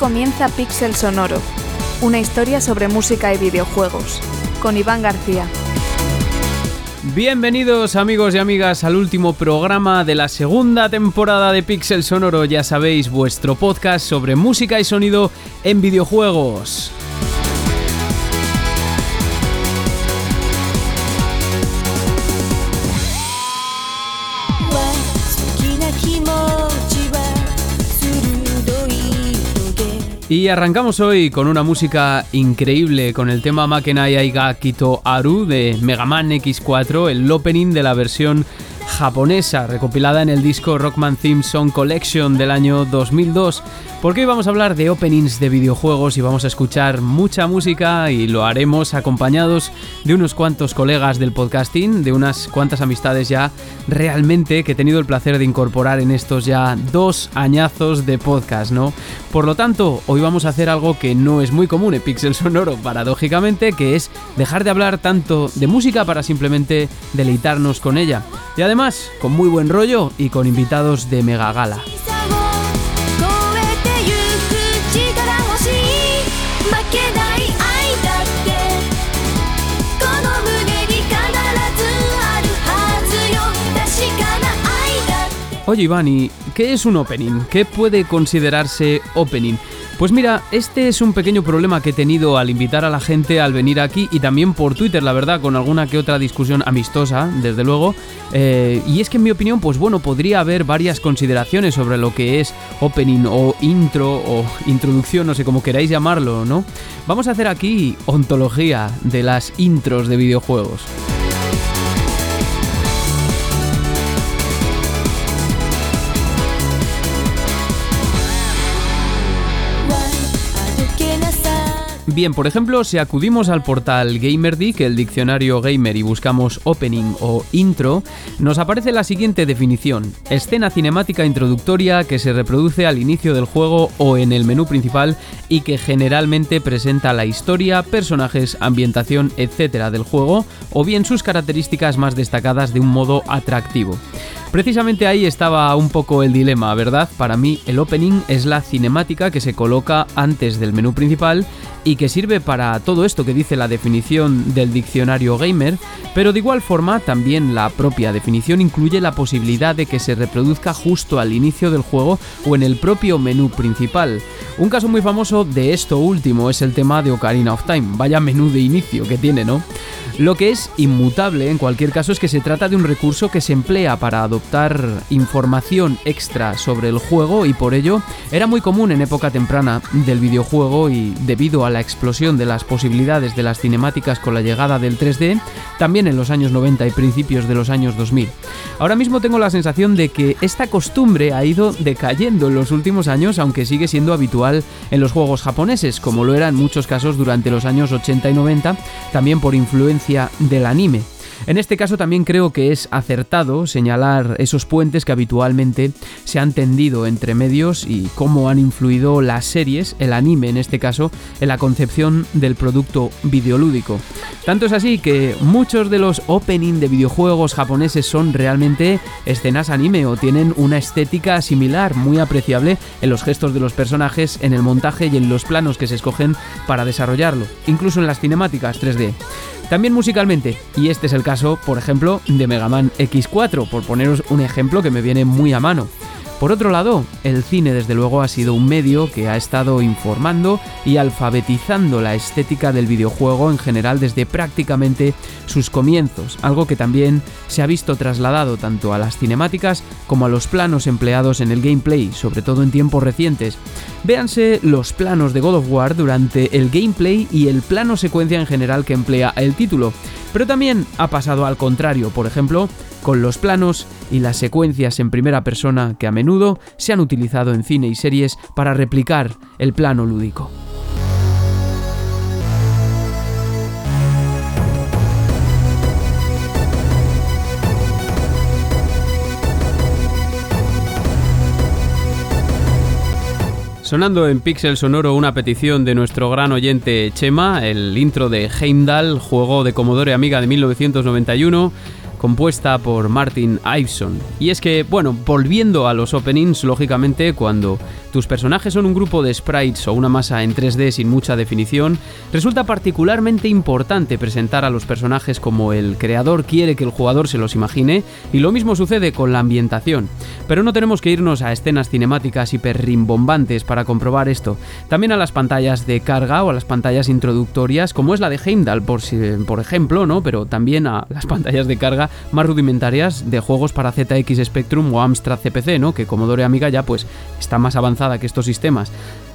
comienza Pixel Sonoro, una historia sobre música y videojuegos, con Iván García. Bienvenidos amigos y amigas al último programa de la segunda temporada de Pixel Sonoro, ya sabéis, vuestro podcast sobre música y sonido en videojuegos. Y arrancamos hoy con una música increíble, con el tema Makenai Aiga Kito Aru de Mega Man X4, el opening de la versión japonesa, recopilada en el disco Rockman Theme Song Collection del año 2002. Porque hoy vamos a hablar de openings de videojuegos y vamos a escuchar mucha música y lo haremos acompañados de unos cuantos colegas del podcasting, de unas cuantas amistades ya realmente que he tenido el placer de incorporar en estos ya dos añazos de podcast, ¿no? Por lo tanto, hoy vamos a hacer algo que no es muy común en Pixel Sonoro, paradójicamente, que es dejar de hablar tanto de música para simplemente deleitarnos con ella. Y además, con muy buen rollo y con invitados de mega gala. Oye Iván, ¿y qué es un opening? ¿Qué puede considerarse opening? Pues mira, este es un pequeño problema que he tenido al invitar a la gente al venir aquí y también por Twitter, la verdad, con alguna que otra discusión amistosa, desde luego. Eh, y es que en mi opinión, pues bueno, podría haber varias consideraciones sobre lo que es opening o intro o introducción, no sé cómo queráis llamarlo, ¿no? Vamos a hacer aquí ontología de las intros de videojuegos. Bien, por ejemplo, si acudimos al portal GamerDick, el diccionario gamer, y buscamos opening o intro, nos aparece la siguiente definición: escena cinemática introductoria que se reproduce al inicio del juego o en el menú principal y que generalmente presenta la historia, personajes, ambientación, etc. del juego o bien sus características más destacadas de un modo atractivo. Precisamente ahí estaba un poco el dilema, ¿verdad? Para mí el opening es la cinemática que se coloca antes del menú principal y que sirve para todo esto que dice la definición del diccionario gamer, pero de igual forma también la propia definición incluye la posibilidad de que se reproduzca justo al inicio del juego o en el propio menú principal. Un caso muy famoso de esto último es el tema de Ocarina of Time, vaya menú de inicio que tiene, ¿no? Lo que es inmutable en cualquier caso es que se trata de un recurso que se emplea para adoptar información extra sobre el juego y por ello era muy común en época temprana del videojuego y debido a la explosión de las posibilidades de las cinemáticas con la llegada del 3D, también en los años 90 y principios de los años 2000. Ahora mismo tengo la sensación de que esta costumbre ha ido decayendo en los últimos años, aunque sigue siendo habitual en los juegos japoneses, como lo era en muchos casos durante los años 80 y 90, también por influencia del anime. En este caso también creo que es acertado señalar esos puentes que habitualmente se han tendido entre medios y cómo han influido las series, el anime en este caso, en la concepción del producto videolúdico. Tanto es así que muchos de los opening de videojuegos japoneses son realmente escenas anime o tienen una estética similar, muy apreciable en los gestos de los personajes, en el montaje y en los planos que se escogen para desarrollarlo, incluso en las cinemáticas 3D. También musicalmente, y este es el caso, por ejemplo, de Mega Man X4, por poneros un ejemplo que me viene muy a mano. Por otro lado, el cine desde luego ha sido un medio que ha estado informando y alfabetizando la estética del videojuego en general desde prácticamente sus comienzos, algo que también se ha visto trasladado tanto a las cinemáticas como a los planos empleados en el gameplay, sobre todo en tiempos recientes. Véanse los planos de God of War durante el gameplay y el plano secuencia en general que emplea el título, pero también ha pasado al contrario, por ejemplo, con los planos y las secuencias en primera persona que a menudo se han utilizado en cine y series para replicar el plano lúdico. Sonando en Pixel Sonoro una petición de nuestro gran oyente Chema, el intro de Heimdall, juego de Commodore Amiga de 1991 compuesta por Martin Iveson. Y es que, bueno, volviendo a los openings, lógicamente, cuando tus personajes son un grupo de sprites o una masa en 3D sin mucha definición, resulta particularmente importante presentar a los personajes como el creador quiere que el jugador se los imagine, y lo mismo sucede con la ambientación. Pero no tenemos que irnos a escenas cinemáticas hiperrimbombantes para comprobar esto, también a las pantallas de carga o a las pantallas introductorias, como es la de Heimdall, por, ejemplo, ¿no? Pero también a las pantallas de carga más rudimentarias de juegos para ZX Spectrum o Amstrad CPC, ¿no? Que Commodore Amiga ya pues está más que estos sistemas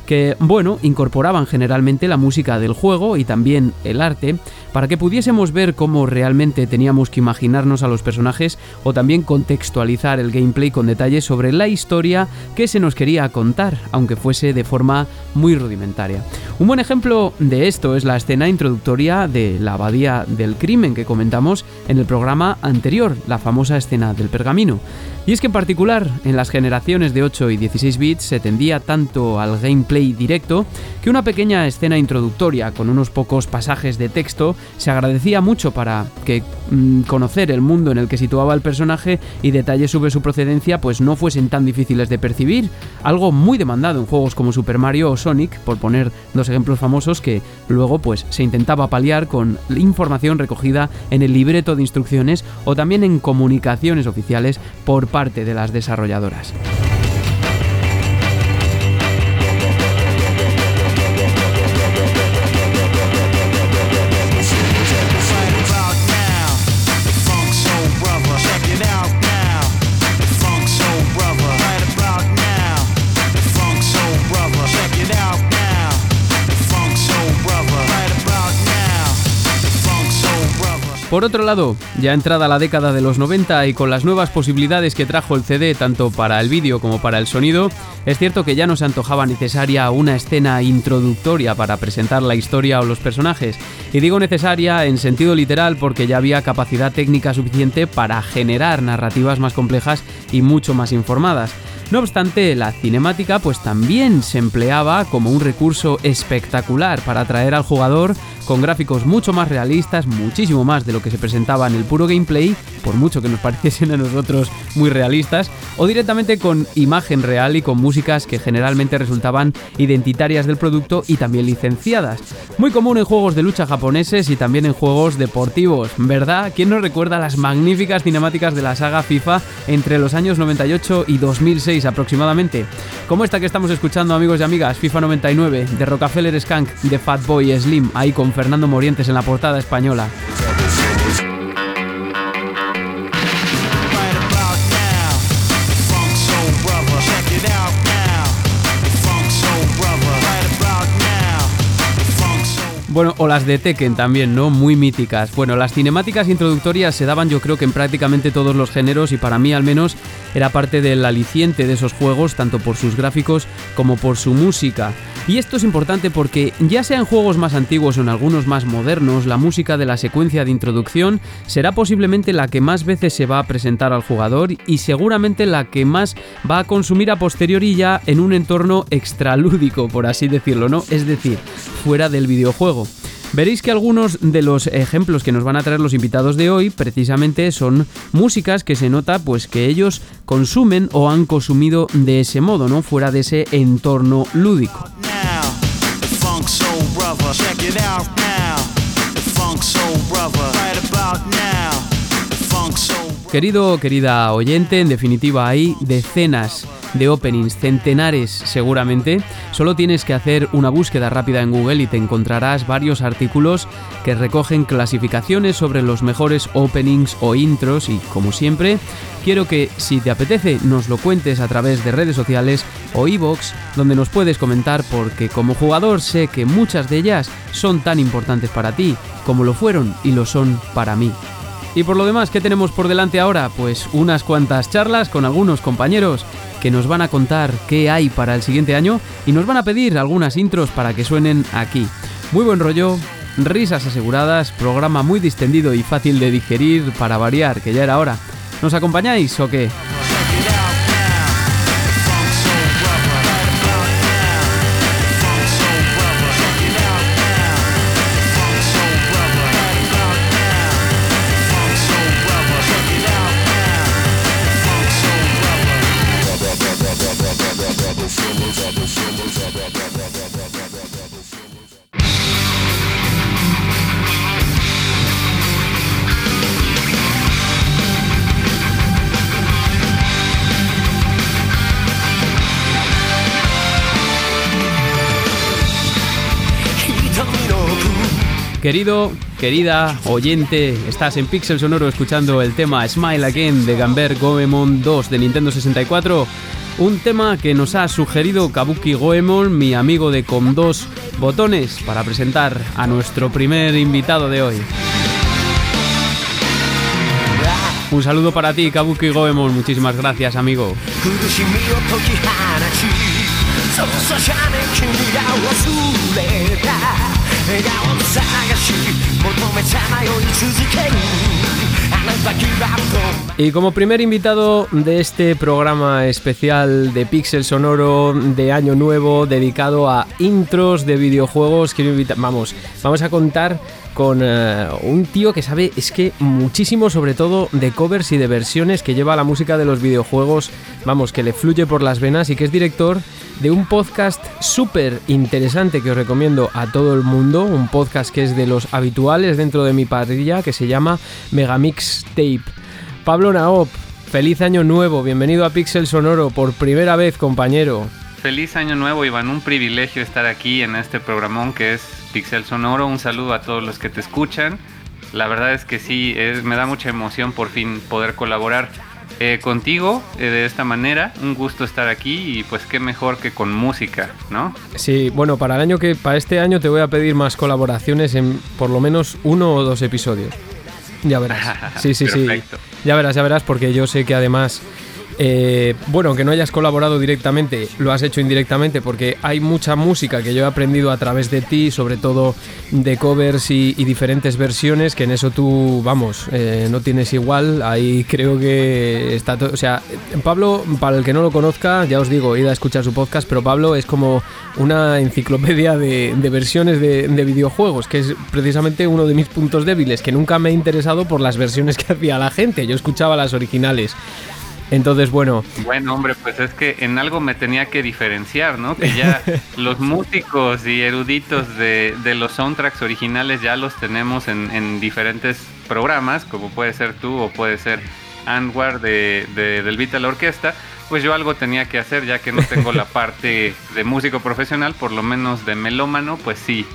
que, bueno, incorporaban generalmente la música del juego y también el arte para que pudiésemos ver cómo realmente teníamos que imaginarnos a los personajes o también contextualizar el gameplay con detalles sobre la historia que se nos quería contar, aunque fuese de forma muy rudimentaria. Un buen ejemplo de esto es la escena introductoria de la abadía del crimen que comentamos en el programa anterior, la famosa escena del pergamino. Y es que en particular en las generaciones de 8 y 16 bits se tendía tanto al gameplay directo que una pequeña escena introductoria con unos pocos pasajes de texto se agradecía mucho para que mm, conocer el mundo en el que situaba el personaje y detalles sobre su procedencia pues no fuesen tan difíciles de percibir, algo muy demandado en juegos como Super Mario o Sonic, por poner dos ejemplos famosos que luego pues se intentaba paliar con información recogida en el libreto de instrucciones o también en comunicaciones oficiales por parte de las desarrolladoras. Por otro lado, ya entrada la década de los 90 y con las nuevas posibilidades que trajo el CD tanto para el vídeo como para el sonido, es cierto que ya no se antojaba necesaria una escena introductoria para presentar la historia o los personajes. Y digo necesaria en sentido literal porque ya había capacidad técnica suficiente para generar narrativas más complejas y mucho más informadas. No obstante, la cinemática pues también se empleaba como un recurso espectacular para atraer al jugador con gráficos mucho más realistas, muchísimo más de lo que se presentaba en el puro gameplay, por mucho que nos pareciesen a nosotros muy realistas, o directamente con imagen real y con músicas que generalmente resultaban identitarias del producto y también licenciadas. Muy común en juegos de lucha japoneses y también en juegos deportivos, ¿verdad? ¿Quién nos recuerda las magníficas cinemáticas de la saga FIFA entre los años 98 y 2006 aproximadamente? Como esta que estamos escuchando amigos y amigas, FIFA 99, de Rockefeller Skank, de Fatboy Slim, ahí con Fernando Morientes en la portada española. Bueno, o las de Tekken también, ¿no? Muy míticas. Bueno, las cinemáticas introductorias se daban yo creo que en prácticamente todos los géneros y para mí al menos era parte del aliciente de esos juegos, tanto por sus gráficos como por su música. Y esto es importante porque ya sea en juegos más antiguos o en algunos más modernos, la música de la secuencia de introducción será posiblemente la que más veces se va a presentar al jugador y seguramente la que más va a consumir a posteriori ya en un entorno extralúdico, por así decirlo, ¿no? Es decir, fuera del videojuego. Veréis que algunos de los ejemplos que nos van a traer los invitados de hoy precisamente son músicas que se nota pues que ellos consumen o han consumido de ese modo, ¿no? Fuera de ese entorno lúdico. Querido, querida oyente, en definitiva hay decenas de openings, centenares seguramente. Solo tienes que hacer una búsqueda rápida en Google y te encontrarás varios artículos que recogen clasificaciones sobre los mejores openings o intros y como siempre, quiero que si te apetece nos lo cuentes a través de redes sociales o iVoox, donde nos puedes comentar porque como jugador sé que muchas de ellas son tan importantes para ti como lo fueron y lo son para mí. Y por lo demás, ¿qué tenemos por delante ahora? Pues unas cuantas charlas con algunos compañeros que nos van a contar qué hay para el siguiente año y nos van a pedir algunas intros para que suenen aquí. Muy buen rollo, risas aseguradas, programa muy distendido y fácil de digerir para variar, que ya era hora. ¿Nos acompañáis o qué? Querido, querida oyente, estás en Pixel Sonoro escuchando el tema Smile Again de Gamber Goemon 2 de Nintendo 64. Un tema que nos ha sugerido Kabuki Goemon, mi amigo de con dos botones, para presentar a nuestro primer invitado de hoy. Un saludo para ti, Kabuki Goemon. Muchísimas gracias, amigo. Y como primer invitado de este programa especial de Pixel Sonoro de Año Nuevo dedicado a intros de videojuegos, vamos, vamos a contar con eh, un tío que sabe, es que muchísimo sobre todo de covers y de versiones que lleva la música de los videojuegos, vamos, que le fluye por las venas y que es director de un podcast súper interesante que os recomiendo a todo el mundo, un podcast que es de los habituales dentro de mi parrilla, que se llama Megamix Tape. Pablo Naop, feliz año nuevo, bienvenido a Pixel Sonoro por primera vez, compañero. Feliz año nuevo, Iván, un privilegio estar aquí en este programón que es Pixel Sonoro, un saludo a todos los que te escuchan. La verdad es que sí, me da mucha emoción por fin poder colaborar eh, contigo eh, de esta manera. Un gusto estar aquí y pues qué mejor que con música, ¿no? Sí, bueno, para el año que para este año te voy a pedir más colaboraciones en por lo menos uno o dos episodios. Ya verás. Sí, sí, sí. Ya verás, ya verás, porque yo sé que además eh, bueno, aunque no hayas colaborado directamente, lo has hecho indirectamente porque hay mucha música que yo he aprendido a través de ti, sobre todo de covers y, diferentes versiones, que en eso tú, vamos, eh, no tienes igual. Ahí creo que está todo. O sea, Pablo, para el que no lo conozca, ya os digo, id a escuchar su podcast, pero Pablo es como una enciclopedia de, versiones de, de videojuegos, que es precisamente uno de mis puntos débiles, que nunca me he interesado por las versiones que hacía la gente. Yo escuchaba las originales. Entonces, bueno. Bueno, hombre, pues es que en algo me tenía que diferenciar, ¿no? Que ya los músicos y eruditos de, los soundtracks originales ya los tenemos en, diferentes programas, como puede ser tú o puede ser Anwar de, de, del Vital Orquesta. Pues yo algo tenía que hacer, ya que no tengo la parte de músico profesional, por lo menos de melómano, pues sí,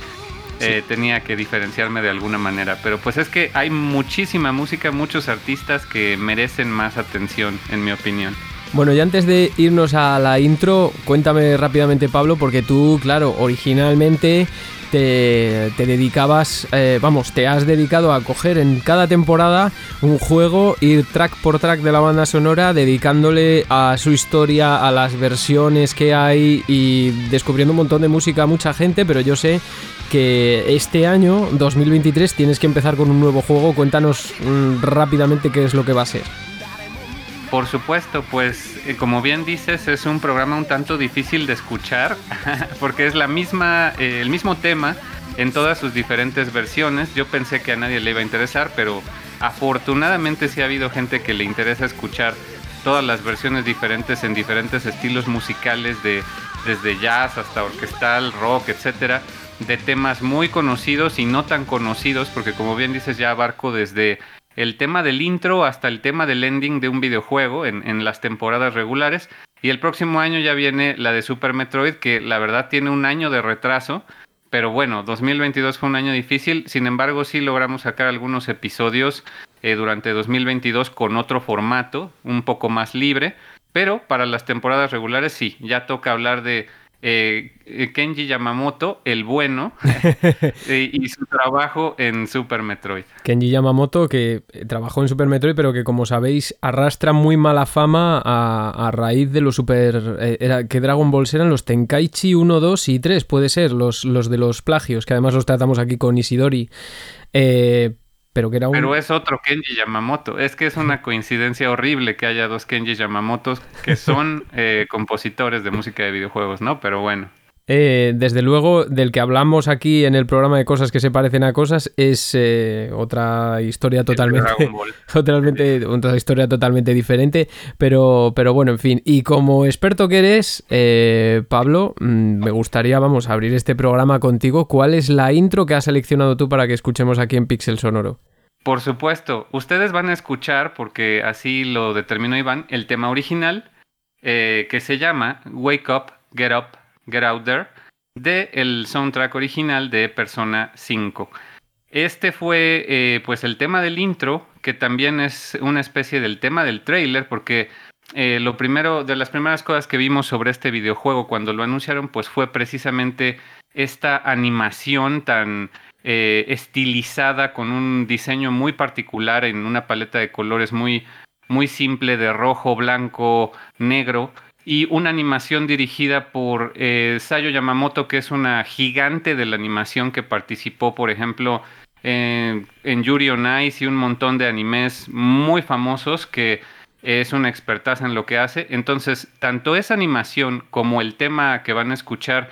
eh, tenía que diferenciarme de alguna manera. Pero pues es que hay muchísima música, muchos artistas que merecen más atención, en mi opinión. Bueno, y antes de irnos a la intro, cuéntame rápidamente, Pablo, porque tú, claro, originalmente te, dedicabas, eh, vamos, te has dedicado a coger en cada temporada un juego, ir track por track de la banda sonora, dedicándole a su historia, a las versiones que hay y descubriendo un montón de música a mucha gente, pero yo sé que este año, 2023, tienes que empezar con un nuevo juego. Cuéntanos mm, rápidamente qué es lo que va a ser. Por supuesto, pues eh, como bien dices, es un programa un tanto difícil de escuchar porque es la misma, eh, el mismo tema en todas sus diferentes versiones. Yo pensé que a nadie le iba a interesar, pero afortunadamente sí ha habido gente que le interesa escuchar todas las versiones diferentes en diferentes estilos musicales de desde jazz hasta orquestal, rock, etcétera de temas muy conocidos y no tan conocidos, porque como bien dices ya abarco desde el tema del intro hasta el tema del ending de un videojuego en, las temporadas regulares. Y el próximo año ya viene la de Super Metroid, que la verdad tiene un año de retraso. Pero bueno, 2022 fue un año difícil, sin embargo sí logramos sacar algunos episodios eh, durante 2022 con otro formato, un poco más libre, pero para las temporadas regulares sí, ya toca hablar de eh, Kenji Yamamoto, el bueno, eh, y su trabajo en Super Metroid. Kenji Yamamoto, que eh, trabajó en Super Metroid, pero que como sabéis arrastra muy mala fama a, raíz de los Super... era, que Dragon Balls eran los Tenkaichi 1, 2 y 3, puede ser, los, los de los plagios, que además los tratamos aquí con Isidori. Pero, que era Pero es otro Kenji Yamamoto. Es que es una coincidencia horrible que haya dos Kenji Yamamotos que son eh, compositores de música de videojuegos, ¿no? Pero bueno. Eh, desde luego, del que hablamos aquí en el programa de cosas que se parecen a cosas es eh, otra historia totalmente, totalmente, otra historia totalmente diferente. Pero, pero bueno, en fin. Y como experto que eres, Pablo, mm, me gustaría, vamos, abrir este programa contigo. ¿Cuál es la intro que has seleccionado tú para que escuchemos aquí en Pixel Sonoro? Por supuesto, ustedes van a escuchar, porque así lo determinó Iván, el tema original eh, que se llama Wake Up, Get Up, Get Out There, de el soundtrack original de Persona 5. Este fue eh, pues el tema del intro, que también es una especie del tema del trailer, porque eh, lo primero, de las primeras cosas que vimos sobre este videojuego cuando lo anunciaron, pues fue precisamente esta animación tan eh, estilizada con un diseño muy particular en una paleta de colores muy, muy simple de rojo, blanco, negro y una animación dirigida por eh, Sayo Yamamoto, que es una gigante de la animación que participó, por ejemplo, en, en Yuri on Ice y un montón de animes muy famosos que es una expertaza en lo que hace. Entonces, tanto esa animación como el tema que van a escuchar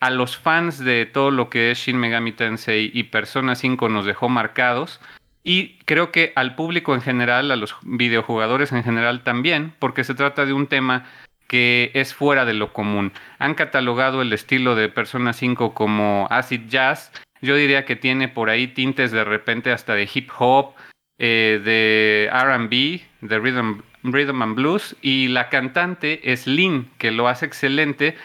a los fans de todo lo que es Shin Megami Tensei y Persona 5 nos dejó marcados. Y creo que al público en general, a los videojugadores en general también, porque se trata de un tema que es fuera de lo común. Han catalogado el estilo de Persona 5 como acid jazz. Yo diría que tiene por ahí tintes de repente hasta de hip hop, eh, de RB, de rhythm, rhythm and blues. Y la cantante es Lin, que lo hace excelente.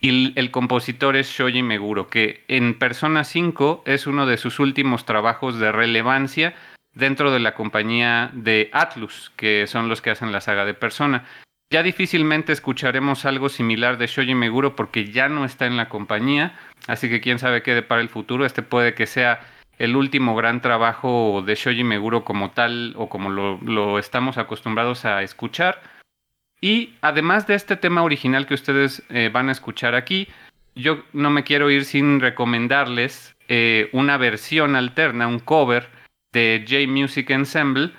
Y el compositor es Shoji Meguro, que en Persona 5 es uno de sus últimos trabajos de relevancia dentro de la compañía de Atlus, que son los que hacen la saga de Persona. Ya difícilmente escucharemos algo similar de Shoji Meguro porque ya no está en la compañía, así que quién sabe qué para el futuro. Este puede que sea el último gran trabajo de Shoji Meguro como tal o como lo, estamos acostumbrados a escuchar. Y además de este tema original que ustedes eh, van a escuchar aquí, yo no me quiero ir sin recomendarles eh, una versión alterna, un cover de J Music Ensemble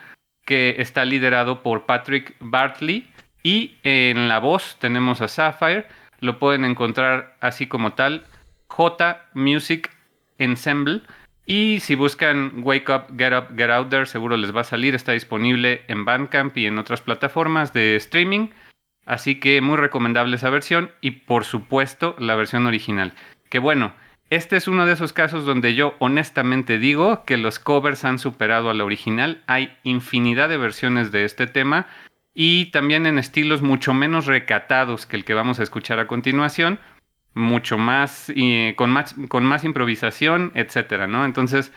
que está liderado por Patrick Bartley y en la voz tenemos a Sapphire, lo pueden encontrar así como tal, J Music Ensemble. Y si buscan Wake Up, Get Up, Get Out There, seguro les va a salir. Está disponible en Bandcamp y en otras plataformas de streaming. Así que muy recomendable esa versión. Y por supuesto, la versión original. Que bueno, este es uno de esos casos donde yo honestamente digo que los covers han superado a la original. Hay infinidad de versiones de este tema y también en estilos mucho menos recatados que el que vamos a escuchar a continuación, mucho más, y con más, con más improvisación, etcétera, ¿no? Entonces,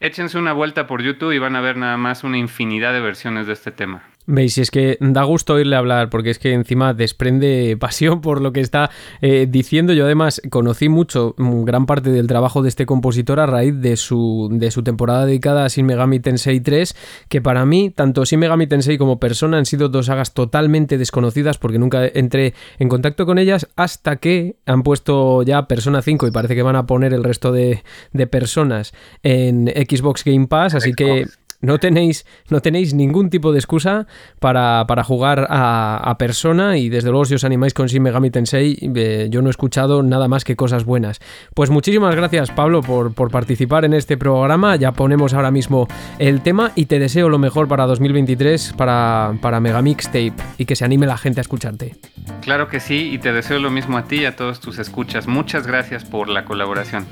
échense una vuelta por YouTube y van a ver nada más una infinidad de versiones de este tema. Veis, es que da gusto oírle hablar, porque es que encima desprende pasión por lo que está eh, diciendo. Yo además conocí mucho, mm, gran parte del trabajo de este compositor a raíz de su, de su temporada dedicada a Shin Megami Tensei 3, que para mí, tanto Shin Megami Tensei como Persona han sido dos sagas totalmente desconocidas, porque nunca entré en contacto con ellas, hasta que han puesto ya Persona 5 y parece que van a poner el resto de, de personas en Xbox Game Pass, así que no tenéis, no tenéis ningún tipo de excusa para, jugar a, persona y desde luego si os animáis con Shin Megami Tensei, eh, yo no he escuchado nada más que cosas buenas. Pues muchísimas gracias Pablo por, por participar en este programa, ya ponemos ahora mismo el tema y te deseo lo mejor para 2023 para, para Megamixtape y que se anime la gente a escucharte. Claro que sí y te deseo lo mismo a ti y a todos tus escuchas. Muchas gracias por la colaboración.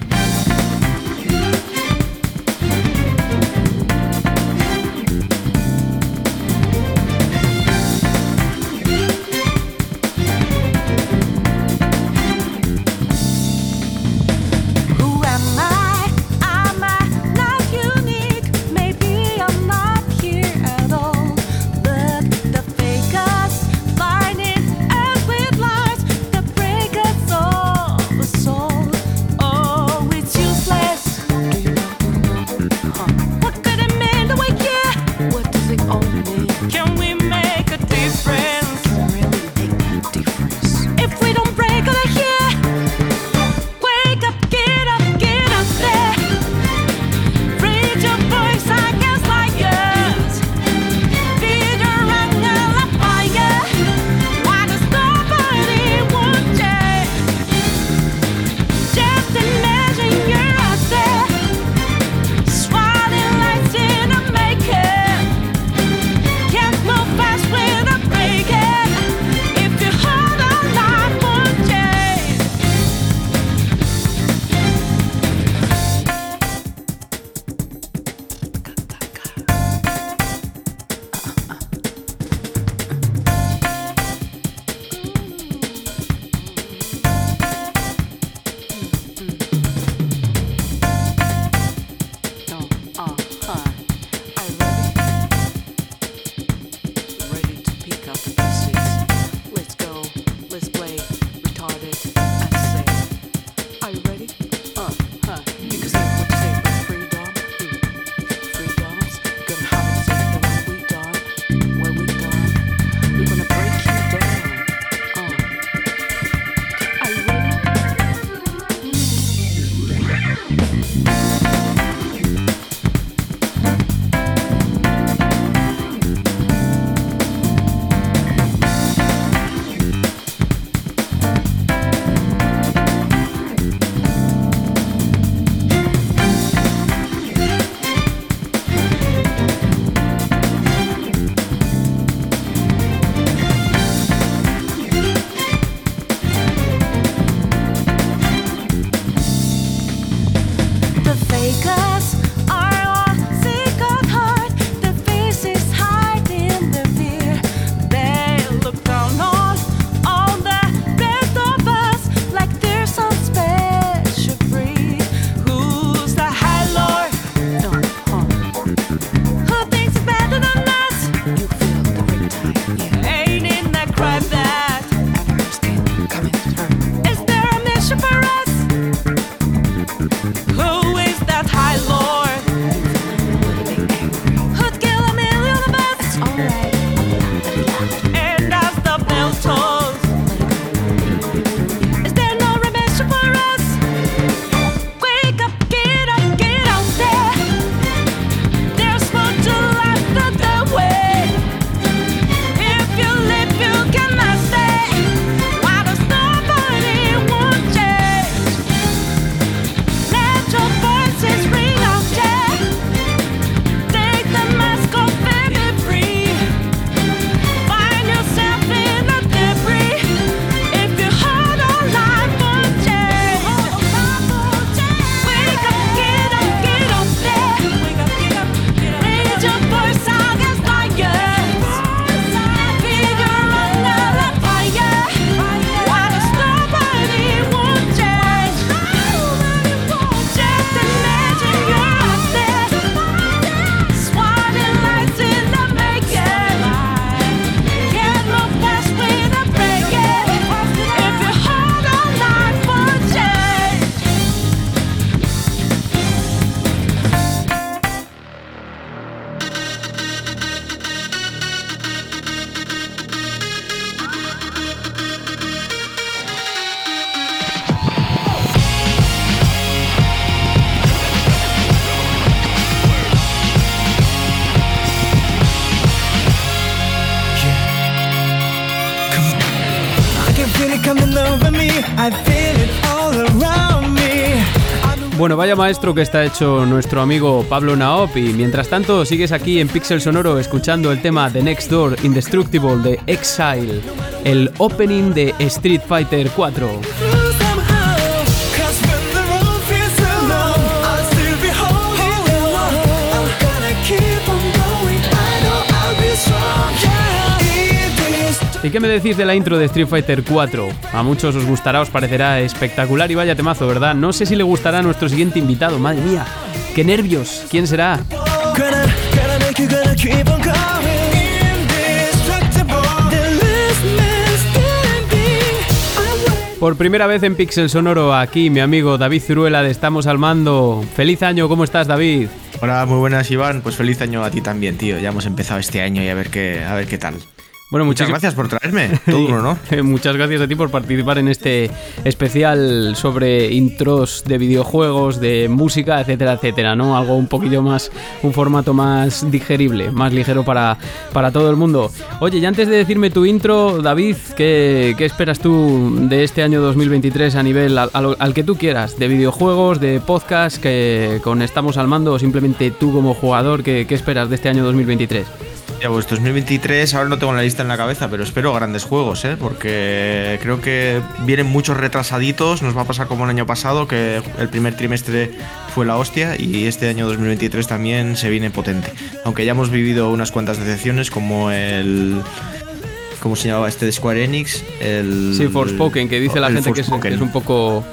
Bueno, vaya maestro que está hecho nuestro amigo Pablo Naop y mientras tanto sigues aquí en Pixel Sonoro escuchando el tema The Next Door Indestructible de Exile, el opening de Street Fighter 4. ¿Y qué me decís de la intro de Street Fighter 4? A muchos os gustará, os parecerá espectacular y vaya temazo, ¿verdad? No sé si le gustará a nuestro siguiente invitado, madre mía. ¡Qué nervios! ¿Quién será? Por primera vez en Pixel Sonoro, aquí mi amigo David Zuruela de Estamos al Mando. Feliz año, ¿cómo estás, David? Hola, muy buenas, Iván. Pues feliz año a ti también, tío. Ya hemos empezado este año y a ver qué, a ver qué tal. Bueno, muchas gracias por traerme. Todo un honor. muchas gracias a ti por participar en este especial sobre intros de videojuegos, de música, etcétera, etcétera, ¿no? Algo un poquillo más, un formato más digerible, más ligero para, para todo el mundo. Oye, y antes de decirme tu intro, David, ¿qué, esperas tú de este año 2023 a nivel al, que tú quieras? ¿De videojuegos, de podcast, que con Estamos al Mando o simplemente tú como jugador, qué, qué esperas de este año 2023? Ya, pues 2023, ahora no tengo la lista en la cabeza, pero espero grandes juegos, ¿eh? porque creo que vienen muchos retrasaditos. Nos va a pasar como el año pasado, que el primer trimestre fue la hostia, y este año 2023 también se viene potente. Aunque ya hemos vivido unas cuantas decepciones, como el. ¿Cómo se llamaba este de Square Enix? El, sí, Forspoken, que dice la gente que es, que es un poco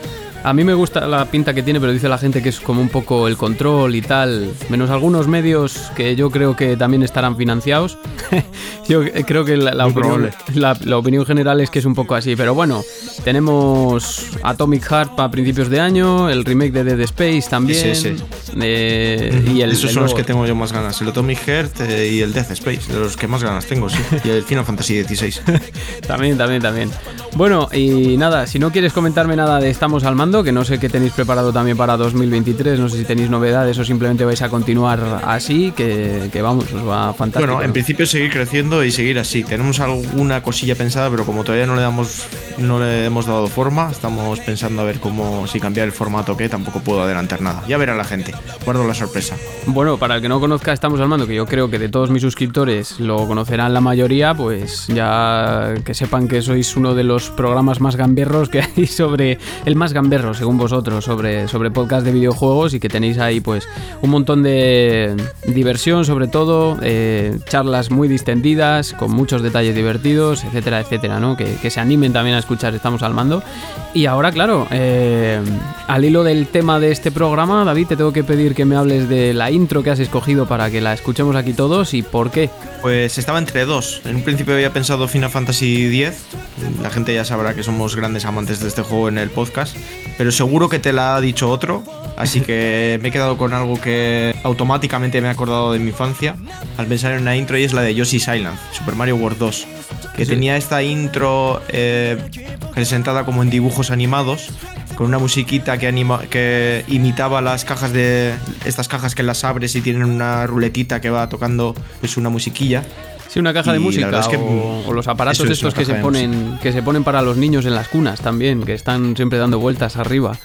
a mí me gusta la pinta que tiene, pero dice la gente que es como un poco el control y tal. Menos algunos medios que yo creo que también estarán financiados. yo creo que la, opinión, general es que es un poco así. Pero bueno, tenemos Atomic Heart para principios de año, el remake de Dead Space también. Sí, sí, eh, y el, Esos son los que tengo yo más ganas. El Atomic Heart eh, y el Death Space, de los que más ganas tengo, sí. y el Final Fantasy XVI. también, también, también. Bueno, y nada, si no quieres comentarme nada de Estamos al Mando, que no sé qué tenéis preparado también para 2023, no sé si tenéis novedades o simplemente vais a continuar así, que, vamos, os va fantástico. Bueno, en principio seguir creciendo y seguir así. Tenemos alguna cosilla pensada, pero como todavía no le damos, no le hemos dado forma, estamos pensando a ver cómo, si cambiar el formato o qué, tampoco puedo adelantar nada. Ya verá la gente, guardo la sorpresa. Bueno, para el que no conozca Estamos al Mando, que yo creo que de todos mis suscriptores lo conocerán la mayoría, pues ya que sepan que sois uno de los programas más gamberros que hay sobre el más gamberro según vosotros, sobre, sobre podcast de videojuegos y que tenéis ahí pues un montón de diversión, sobre todo, eh, charlas muy distendidas, con muchos detalles divertidos, etcétera, etcétera, ¿no? Que, se animen también a escuchar Estamos al Mando. Y ahora, claro, eh, al hilo del tema de este programa, David, te tengo que pedir que me hables de la intro que has escogido para que la escuchemos aquí todos y por qué. Pues estaba entre dos. En un principio había pensado Final Fantasy X. La gente ya sabrá que somos grandes amantes de este juego en el podcast pero seguro que te la ha dicho otro. Así que me he quedado con algo que automáticamente me ha acordado de mi infancia al pensar en una intro y es la de Yoshi's Island, Super Mario World 2. Que tenía esta intro eh, presentada como en dibujos animados, con una musiquita que, anima, que imitaba las cajas de. estas cajas que las abres y tienen una ruletita que va tocando pues una musiquilla. Sí, una caja de música o, los aparatos estos que se ponen que se ponen para los niños en las cunas también, que están siempre dando vueltas arriba.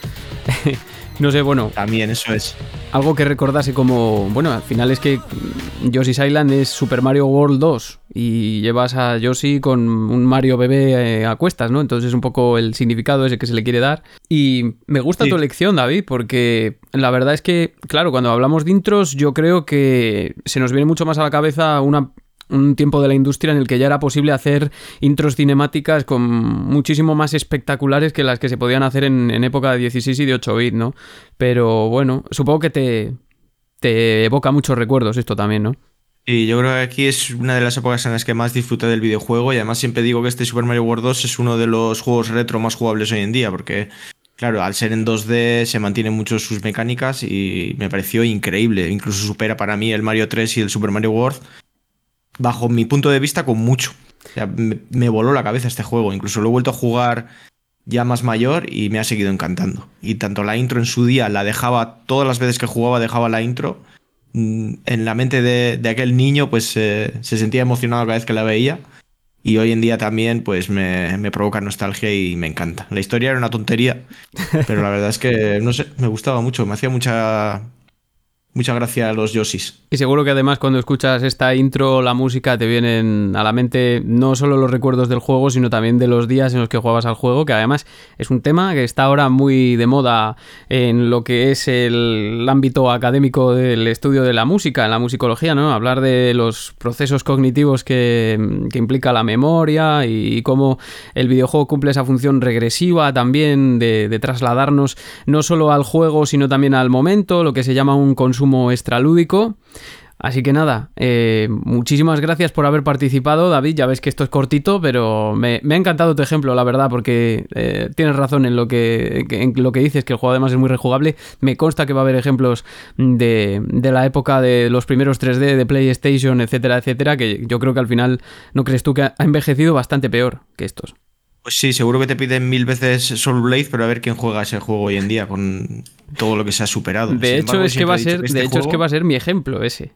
no sé, bueno. También eso es. Algo que recordase como, bueno, al final es que Yoshi's Island es Super Mario World 2 y llevas a Yoshi con un Mario bebé eh, a cuestas, ¿no? Entonces es un poco el significado ese que se le quiere dar. Y me gusta tu elección, David, porque la verdad es que, claro, cuando hablamos de intros, yo creo que se nos viene mucho más a la cabeza una un tiempo de la industria en el que ya era posible hacer intros cinemáticas con muchísimo más espectaculares que las que se podían hacer en, época de 16 y de 8 bits, ¿no? Pero bueno, supongo que te, te evoca muchos recuerdos esto también, ¿no? Y yo creo que aquí es una de las épocas en las que más disfruté del videojuego y además siempre digo que este Super Mario World 2 es uno de los juegos retro más jugables hoy en día porque claro, al ser en 2D se mantienen mucho sus mecánicas y me pareció increíble, incluso supera para mí el Mario 3 y el Super Mario World bajo mi punto de vista, con mucho. me, voló la cabeza este juego. Incluso lo he vuelto a jugar ya más mayor y me ha seguido encantando. Y tanto la intro en su día la dejaba, todas las veces que jugaba dejaba la intro. Mm, en la mente de, aquel niño, pues se sentía emocionado cada vez que la veía. y hoy en día también pues me, me, provoca nostalgia y me encanta. La historia era una tontería, pero la verdad es que, no sé, me gustaba mucho, me hacía mucha, Muchas gracias a los Yoshis. Y seguro que además cuando escuchas esta intro, la música, te vienen a la mente no solo los recuerdos del juego, sino también de los días en los que jugabas al juego, que además es un tema que está ahora muy de moda en lo que es el ámbito académico del estudio de la música, en la musicología, ¿no? Hablar de los procesos cognitivos que, implica la memoria y cómo el videojuego cumple esa función regresiva también de, de trasladarnos no solo al juego, sino también al momento, lo que se llama un consumo consumo extralúdico. Así que nada, eh, muchísimas gracias por haber participado, David. Ya ves que esto es cortito, pero me, ha encantado tu ejemplo, la verdad, porque eh, tienes razón en lo que, lo que dices, que el juego además es muy rejugable. Me consta que va a haber ejemplos de, de, la época de los primeros 3D, de PlayStation, etcétera, etcétera, que yo creo que al final, ¿no crees tú que ha envejecido bastante peor que estos? Pues sí, seguro que te piden mil veces Soul Blade, pero a ver quién juega ese juego hoy en día con todo lo que se ha superado. De hecho, es que va a ser, este de hecho es que va a ser mi ejemplo ese.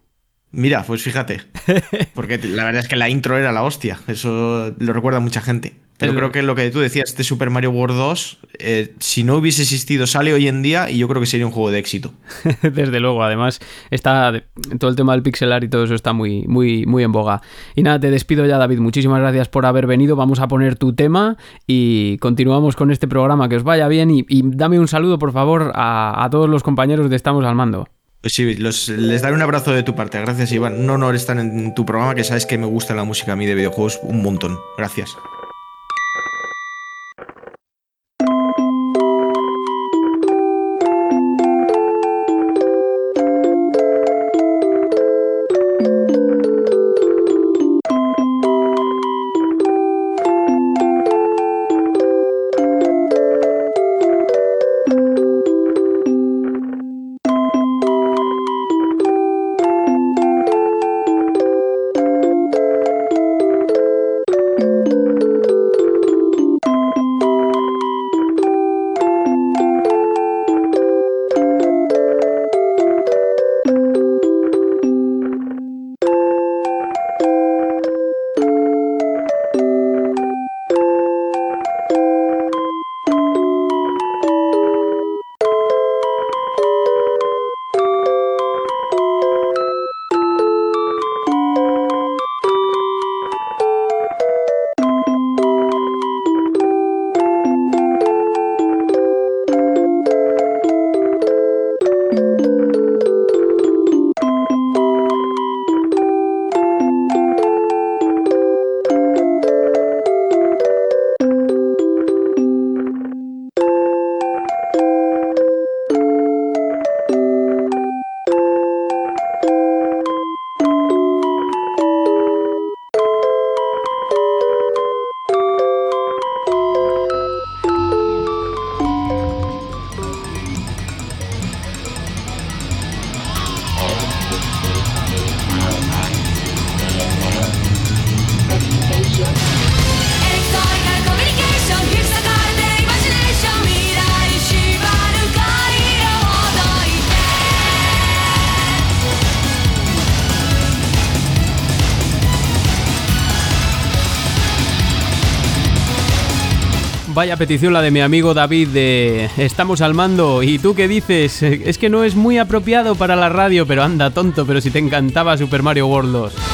Mira, pues fíjate. Porque la verdad es que la intro era la hostia. Eso lo recuerda mucha gente. Pero creo que lo que tú decías, este Super Mario World 2, eh, si no hubiese existido, sale hoy en día y yo creo que sería un juego de éxito. Desde luego, además, está todo el tema del pixelar y todo eso está muy, muy, muy en boga. Y nada, te despido ya, David. Muchísimas gracias por haber venido. Vamos a poner tu tema y continuamos con este programa. Que os vaya bien y, dame un saludo, por favor, a, todos los compañeros de Estamos al Mando. Pues sí, les daré un abrazo de tu parte. Gracias, Iván. Un honor estar en tu programa, que sabes que me gusta la música a mí de videojuegos un montón. Gracias. Vaya petición la de mi amigo David de Estamos al mando. ¿Y tú qué dices? Es que no es muy apropiado para la radio, pero anda tonto, pero si te encantaba Super Mario World 2.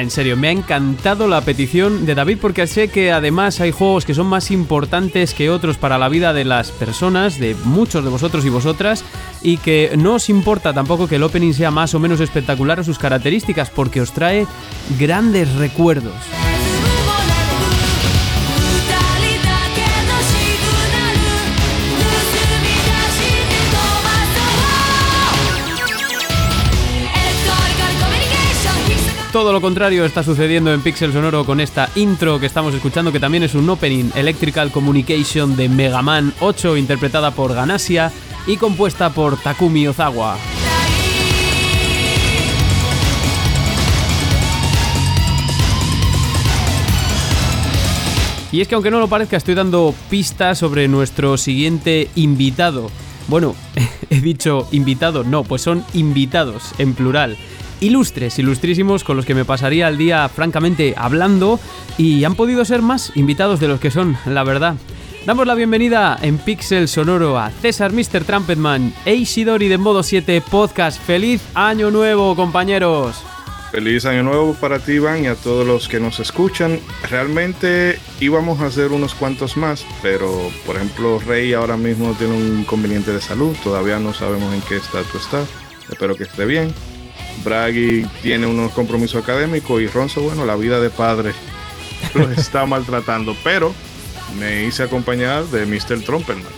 En serio, me ha encantado la petición de David porque sé que además hay juegos que son más importantes que otros para la vida de las personas, de muchos de vosotros y vosotras, y que no os importa tampoco que el opening sea más o menos espectacular o sus características porque os trae grandes recuerdos. Todo lo contrario está sucediendo en Pixel Sonoro con esta intro que estamos escuchando, que también es un opening Electrical Communication de Mega Man 8, interpretada por Ganasia y compuesta por Takumi Ozawa. Y es que aunque no lo parezca, estoy dando pistas sobre nuestro siguiente invitado. Bueno, he dicho invitado, no, pues son invitados en plural. Ilustres, ilustrísimos, con los que me pasaría el día francamente hablando y han podido ser más invitados de los que son, la verdad. Damos la bienvenida en Pixel Sonoro a César Mr. Trumpetman e Isidori de Modo 7 Podcast. ¡Feliz Año Nuevo, compañeros! Feliz año nuevo para ti, Iván, y a todos los que nos escuchan. Realmente íbamos a hacer unos cuantos más, pero por ejemplo, Rey ahora mismo tiene un inconveniente de salud. Todavía no sabemos en qué estado está. Espero que esté bien. Bragi tiene unos compromisos académicos y Ronzo, bueno, la vida de padre lo está maltratando. Pero me hice acompañar de Mr. Trumperman.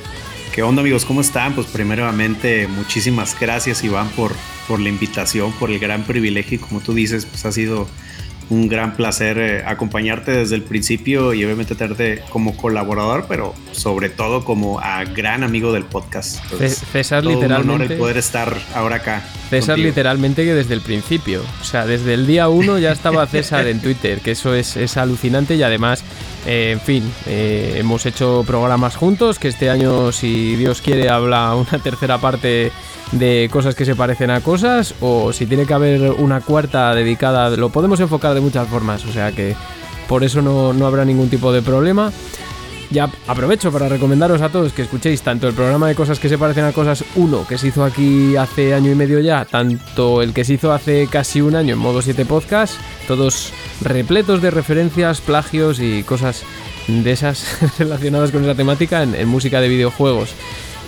¿Qué onda amigos? ¿Cómo están? Pues primeramente muchísimas gracias Iván por, por la invitación, por el gran privilegio y como tú dices, pues ha sido un gran placer eh, acompañarte desde el principio y obviamente tenerte como colaborador, pero sobre todo como a gran amigo del podcast. César literalmente. Un honor el poder estar ahora acá. César literalmente que desde el principio, o sea, desde el día uno ya estaba César en Twitter, que eso es, es alucinante y además, eh, en fin, eh, hemos hecho programas juntos, que este año, si Dios quiere, habla una tercera parte de cosas que se parecen a cosas o si tiene que haber una cuarta dedicada, lo podemos enfocar de muchas formas, o sea que por eso no, no habrá ningún tipo de problema. Ya aprovecho para recomendaros a todos que escuchéis tanto el programa de cosas que se parecen a cosas 1 que se hizo aquí hace año y medio ya, tanto el que se hizo hace casi un año en modo 7 podcast, todos repletos de referencias, plagios y cosas de esas relacionadas con esa temática en música de videojuegos.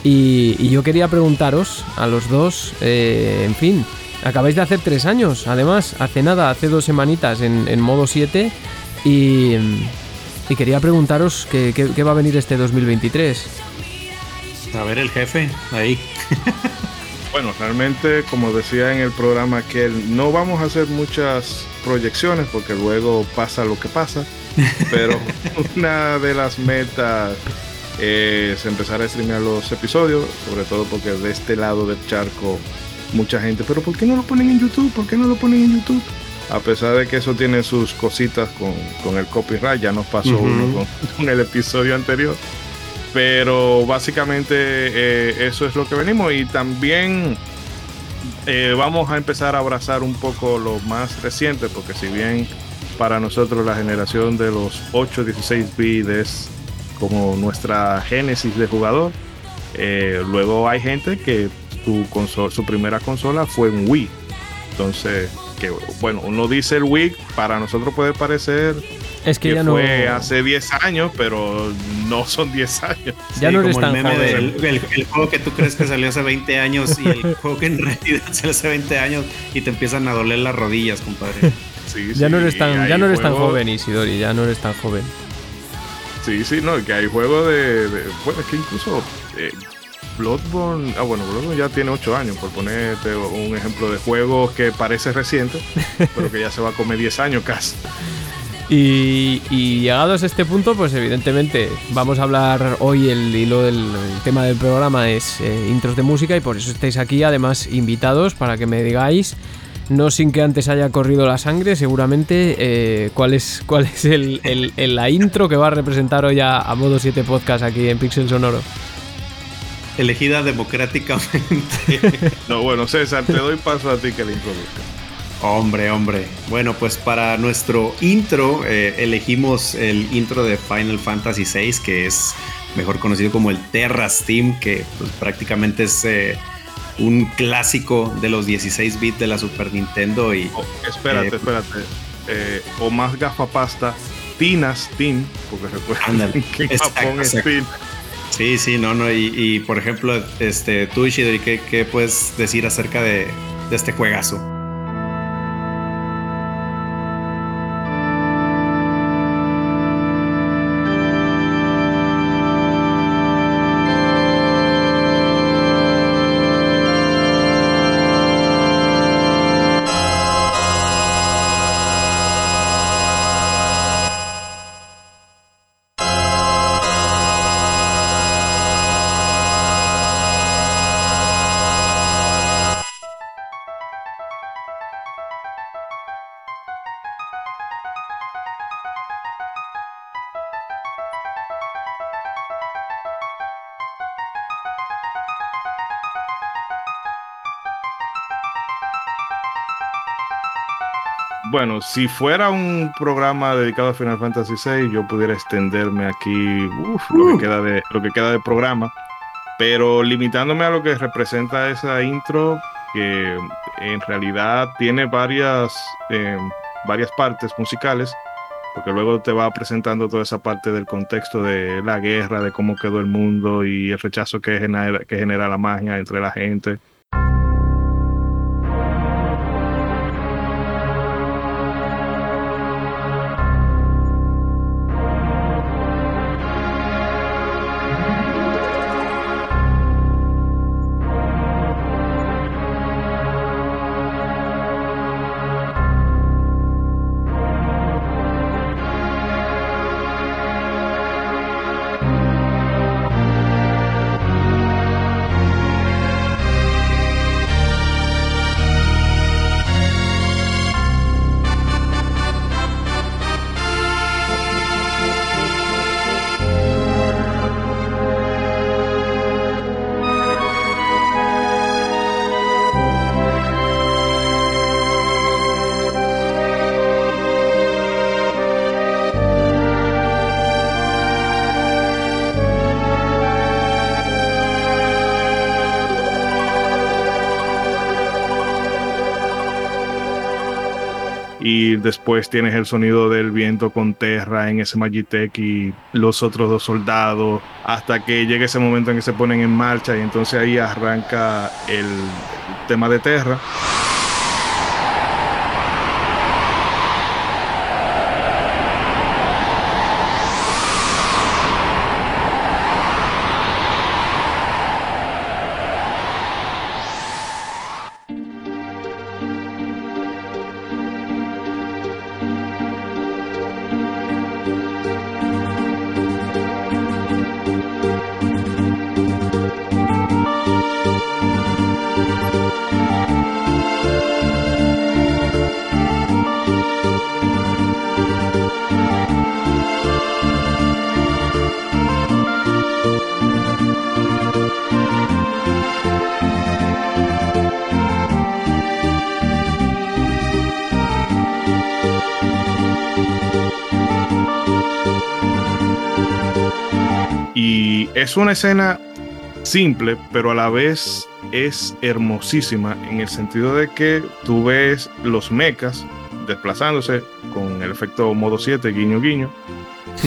Y, yo quería preguntaros a los dos, eh, en fin, acabáis de hacer tres años, además, hace nada, hace dos semanitas en, modo 7 y, y, quería preguntaros qué, qué, va a venir este 2023. A ver el jefe, ahí. bueno, realmente, como decía en el programa, que no vamos a hacer muchas proyecciones porque luego pasa lo que pasa, pero una de las metas es empezar a streamear los episodios, sobre todo porque de este lado del charco mucha gente, pero ¿por qué no lo ponen en YouTube? ¿Por qué no lo ponen en YouTube? A pesar de que eso tiene sus cositas con, el copyright, ya nos pasó uno con, el episodio anterior. Pero básicamente eh, eso es lo que venimos y también eh, vamos a empezar a abrazar un poco lo más reciente, porque si bien para nosotros la generación de los 8, 16 bits como nuestra génesis de jugador. Eh, luego hay gente que su, su primera consola fue un Wii. Entonces, que bueno, uno dice el Wii, para nosotros puede parecer es que, ya fue hace 10 años, pero no son 10 años. Ya no eres tan joven. el, juego que tú crees que salió hace 20 años y el juego que en realidad salió hace 20 años y te empiezan a doler las rodillas, compadre. ya no eres tan, ya no eres tan joven, Isidori, ya no eres tan joven. Sí, sí, no, que hay juegos de, Bueno, es que incluso. Eh, Bloodborne. Ah, bueno, Bloodborne ya tiene 8 años, por ponerte un ejemplo de juego que parece reciente, pero que ya se va a comer 10 años casi. Y, llegados a este punto, pues evidentemente vamos a hablar hoy, el hilo del tema del programa es eh, intros de música y por eso estáis aquí, además invitados para que me digáis no sin que antes haya corrido la sangre, seguramente, eh, cuál es, cuál es el, la intro que va a representar hoy a, modo 7 podcast aquí en Pixel Sonoro. Elegida democráticamente. no, bueno, César, te doy paso a ti que la introduzca. Hombre, hombre. Bueno, pues para nuestro intro eh, elegimos el intro de Final Fantasy VI, que es mejor conocido como el Terra Steam, que pues, prácticamente es eh, un clásico de los 16 bits de la Super Nintendo y... Oh, espérate, eh, espérate. Eh, o más gafapasta, Tinas Tin, porque recuerda que Japón es Tin. Sí, sí, no, no, y, por ejemplo, este, tú, Ishidori, ¿qué, ¿qué, puedes decir acerca de, de este juegazo? Bueno, si fuera un programa dedicado a Final Fantasy VI, yo pudiera extenderme aquí uf, lo, que uh. queda de, lo que queda de programa. Pero limitándome a lo que representa esa intro, que en realidad tiene varias, eh, varias partes musicales, porque luego te va presentando toda esa parte del contexto de la guerra, de cómo quedó el mundo y el rechazo que genera, que genera la magia entre la gente. Después tienes el sonido del viento con Terra en ese Magitech y los otros dos soldados, hasta que llegue ese momento en que se ponen en marcha y entonces ahí arranca el tema de Terra. Es una escena simple, pero a la vez es hermosísima en el sentido de que tú ves los mechas desplazándose con el efecto modo 7, guiño guiño,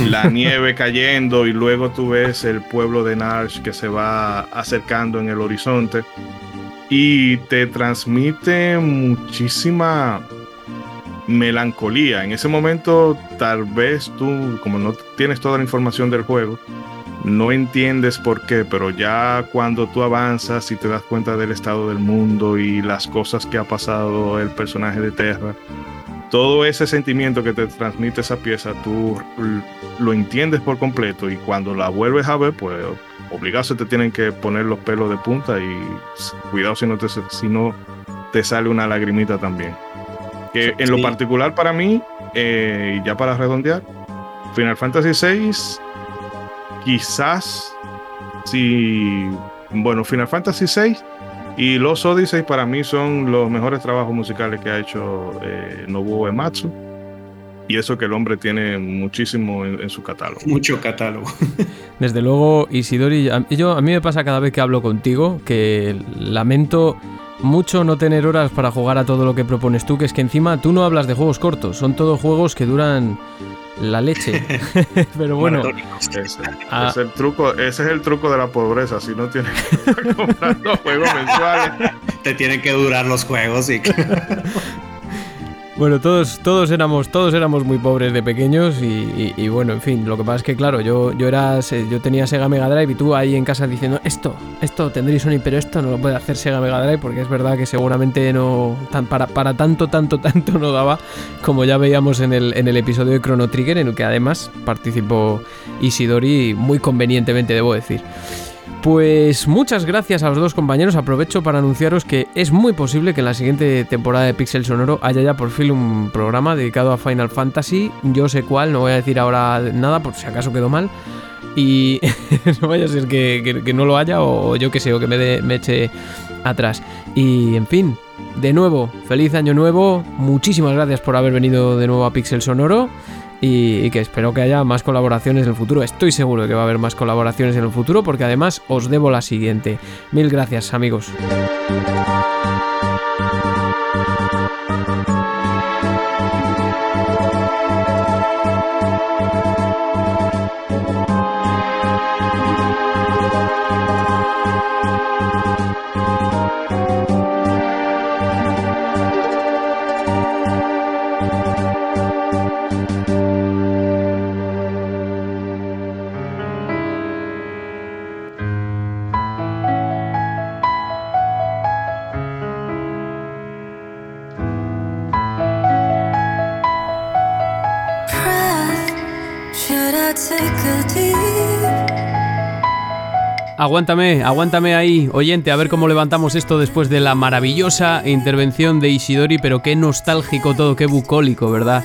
la nieve cayendo y luego tú ves el pueblo de Narsh que se va acercando en el horizonte y te transmite muchísima melancolía. En ese momento tal vez tú, como no tienes toda la información del juego, no entiendes por qué, pero ya cuando tú avanzas y te das cuenta del estado del mundo y las cosas que ha pasado el personaje de Terra, todo ese sentimiento que te transmite esa pieza, tú lo entiendes por completo y cuando la vuelves a ver, pues obligado se te tienen que poner los pelos de punta y cuidado si no te, si no te sale una lagrimita también. Que en lo particular para mí, eh, ya para redondear, Final Fantasy VI quizás si, bueno, Final Fantasy VI y los Odyssey para mí son los mejores trabajos musicales que ha hecho eh, Nobuo Ematsu. Y eso que el hombre tiene muchísimo en, su catálogo. Mucho catálogo. Desde luego, Isidori, yo, a mí me pasa cada vez que hablo contigo que lamento mucho no tener horas para jugar a todo lo que propones tú, que es que encima tú no hablas de juegos cortos, son todos juegos que duran la leche. Pero bueno. Ah. el truco, ese es el truco de la pobreza. Si no tienes que estar comprando juegos mensuales. Te tienen que durar los juegos y Bueno, todos, todos, éramos, todos éramos muy pobres de pequeños y, bueno, en fin, lo que pasa es que claro, yo, yo, era, yo tenía Sega Mega Drive y tú ahí en casa diciendo, esto, esto tendréis Sony, pero esto no lo puede hacer Sega Mega Drive porque es verdad que seguramente no, tan, para, para tanto, tanto, tanto no daba, como ya veíamos en el, en el episodio de Chrono Trigger, en el que además participó Isidori muy convenientemente, debo decir. Pues muchas gracias a los dos compañeros. Aprovecho para anunciaros que es muy posible que en la siguiente temporada de Pixel Sonoro haya ya por fin un programa dedicado a Final Fantasy. Yo sé cuál, no voy a decir ahora nada por si acaso quedó mal. Y no vaya a ser que, no lo haya o yo que sé, o que me, me eche atrás. Y en fin, de nuevo, feliz año nuevo. Muchísimas gracias por haber venido de nuevo a Pixel Sonoro. Y, que espero que haya más colaboraciones en el futuro. Estoy seguro de que va a haber más colaboraciones en el futuro porque además os debo la siguiente. Mil gracias amigos. Aguántame, aguántame ahí, oyente, a ver cómo levantamos esto después de la maravillosa intervención de Ishidori, pero qué nostálgico todo, qué bucólico, ¿verdad?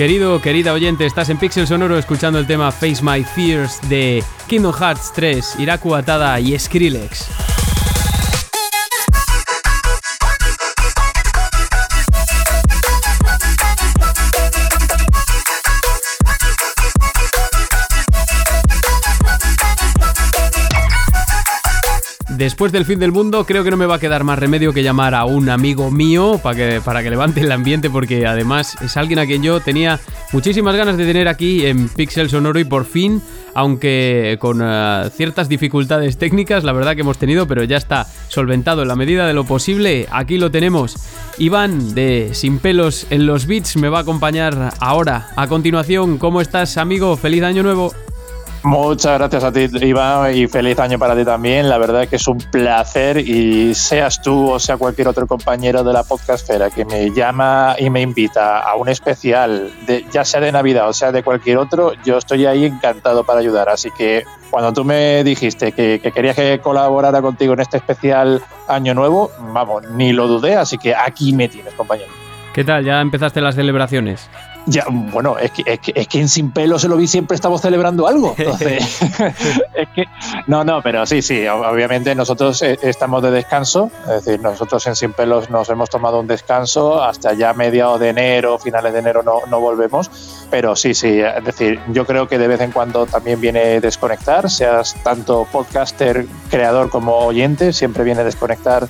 Querido, querida oyente, estás en Pixel Sonoro escuchando el tema Face My Fears de Kingdom Hearts 3, Iraku Atada y Skrillex. Después del fin del mundo creo que no me va a quedar más remedio que llamar a un amigo mío para que, para que levante el ambiente porque además es alguien a quien yo tenía muchísimas ganas de tener aquí en Pixel Sonoro y por fin, aunque con eh, ciertas dificultades técnicas, la verdad que hemos tenido, pero ya está solventado en la medida de lo posible, aquí lo tenemos. Iván de Sin pelos en los beats me va a acompañar ahora. A continuación, ¿cómo estás amigo? Feliz año nuevo. Muchas gracias a ti, Iván, y feliz año para ti también. La verdad es que es un placer y seas tú o sea cualquier otro compañero de la podcastera que me llama y me invita a un especial, de, ya sea de Navidad o sea de cualquier otro, yo estoy ahí encantado para ayudar. Así que cuando tú me dijiste que, que querías que colaborara contigo en este especial Año Nuevo, vamos, ni lo dudé, así que aquí me tienes, compañero. ¿Qué tal? ¿Ya empezaste las celebraciones? Ya, bueno, es que, es que, en Sin Pelo se lo vi siempre estamos celebrando algo. Entonces, es que, no, no, pero sí, sí, obviamente nosotros eh, estamos de descanso, es decir, nosotros en Sin Pelos nos hemos tomado un descanso, hasta ya mediados de enero, finales de enero no, no volvemos, pero sí, sí, es decir, yo creo que de vez en cuando también viene desconectar, seas tanto podcaster, creador como oyente, siempre viene desconectar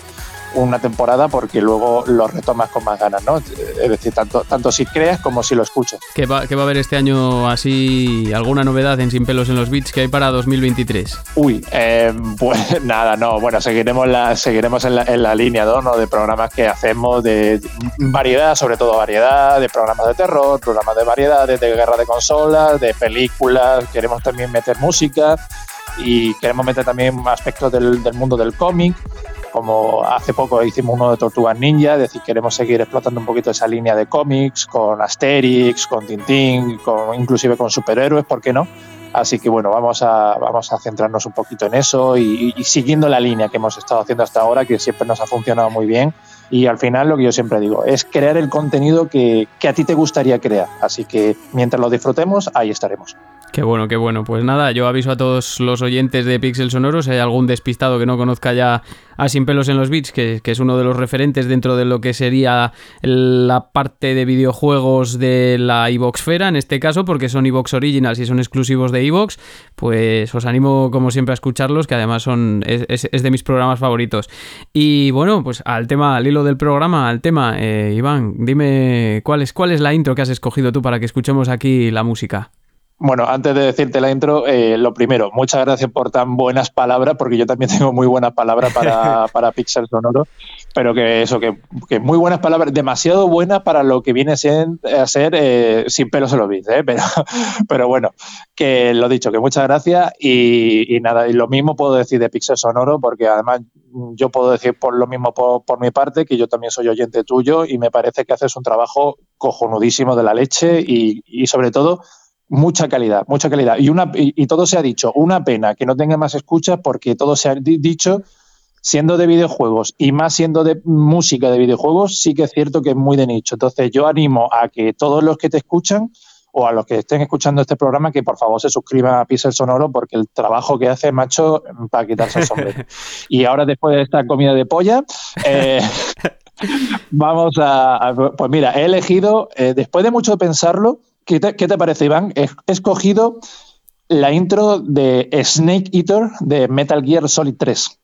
una temporada porque luego lo retomas con más ganas, ¿no? Es decir, tanto, tanto si creas como si lo escuchas. ¿Qué va, va a haber este año así alguna novedad en Sin Pelos en los Beats que hay para 2023? Uy, eh, pues nada, no, bueno, seguiremos, la, seguiremos en, la, en la línea ¿no? de programas que hacemos de variedad, sobre todo variedad, de programas de terror, programas de variedades, de guerra de consolas, de películas, queremos también meter música y queremos meter también aspectos del, del mundo del cómic como hace poco hicimos uno de Tortugas Ninja, es decir, queremos seguir explotando un poquito esa línea de cómics con Asterix, con Tintín, con, inclusive con superhéroes, ¿por qué no? Así que bueno, vamos a, vamos a centrarnos un poquito en eso y, y, siguiendo la línea que hemos estado haciendo hasta ahora, que siempre nos ha funcionado muy bien. Y al final lo que yo siempre digo es crear el contenido que, que a ti te gustaría crear. Así que mientras lo disfrutemos, ahí estaremos. Qué bueno, qué bueno. Pues nada, yo aviso a todos los oyentes de Pixel Sonoros, si hay algún despistado que no conozca ya a Sin Pelos en los Beats, que, es uno de los referentes dentro de lo que sería la parte de videojuegos de la Evoxfera, en este caso, porque son Evox Originals y son exclusivos de Evox, pues os animo como siempre a escucharlos, que además son es, de mis programas favoritos. Y bueno, pues al tema, al hilo del programa, al tema, eh, Iván, dime cuál es, cuál es la intro que has escogido tú para que escuchemos aquí la música. Bueno, antes de decirte la intro, eh, lo primero, muchas gracias por tan buenas palabras, porque yo también tengo muy buenas palabras para, para Pixel Sonoro, pero que eso, que, muy buenas palabras, demasiado buenas para lo que viene a ser eh, sin pelos en los bits, ¿eh? pero, pero bueno, que lo dicho, que muchas gracias y, nada, y lo mismo puedo decir de Pixel Sonoro, porque además yo puedo decir por lo mismo por, mi parte, que yo también soy oyente tuyo y me parece que haces un trabajo cojonudísimo de la leche y, y sobre todo mucha calidad, mucha calidad. Y, una, y, todo se ha dicho, una pena que no tenga más escuchas porque todo se ha dicho, siendo de videojuegos y más siendo de música de videojuegos, sí que es cierto que es muy de nicho. Entonces yo animo a que todos los que te escuchan o a los que estén escuchando este programa que por favor se suscriban a Pixel Sonoro porque el trabajo que hace macho para quitarse el sombrero. y ahora después de esta comida de polla, eh, vamos a, Pues mira, he elegido, eh, después de mucho pensarlo, ¿Qué te, parece, Iván? He escogido la intro de Snake Eater de Metal Gear Solid 3.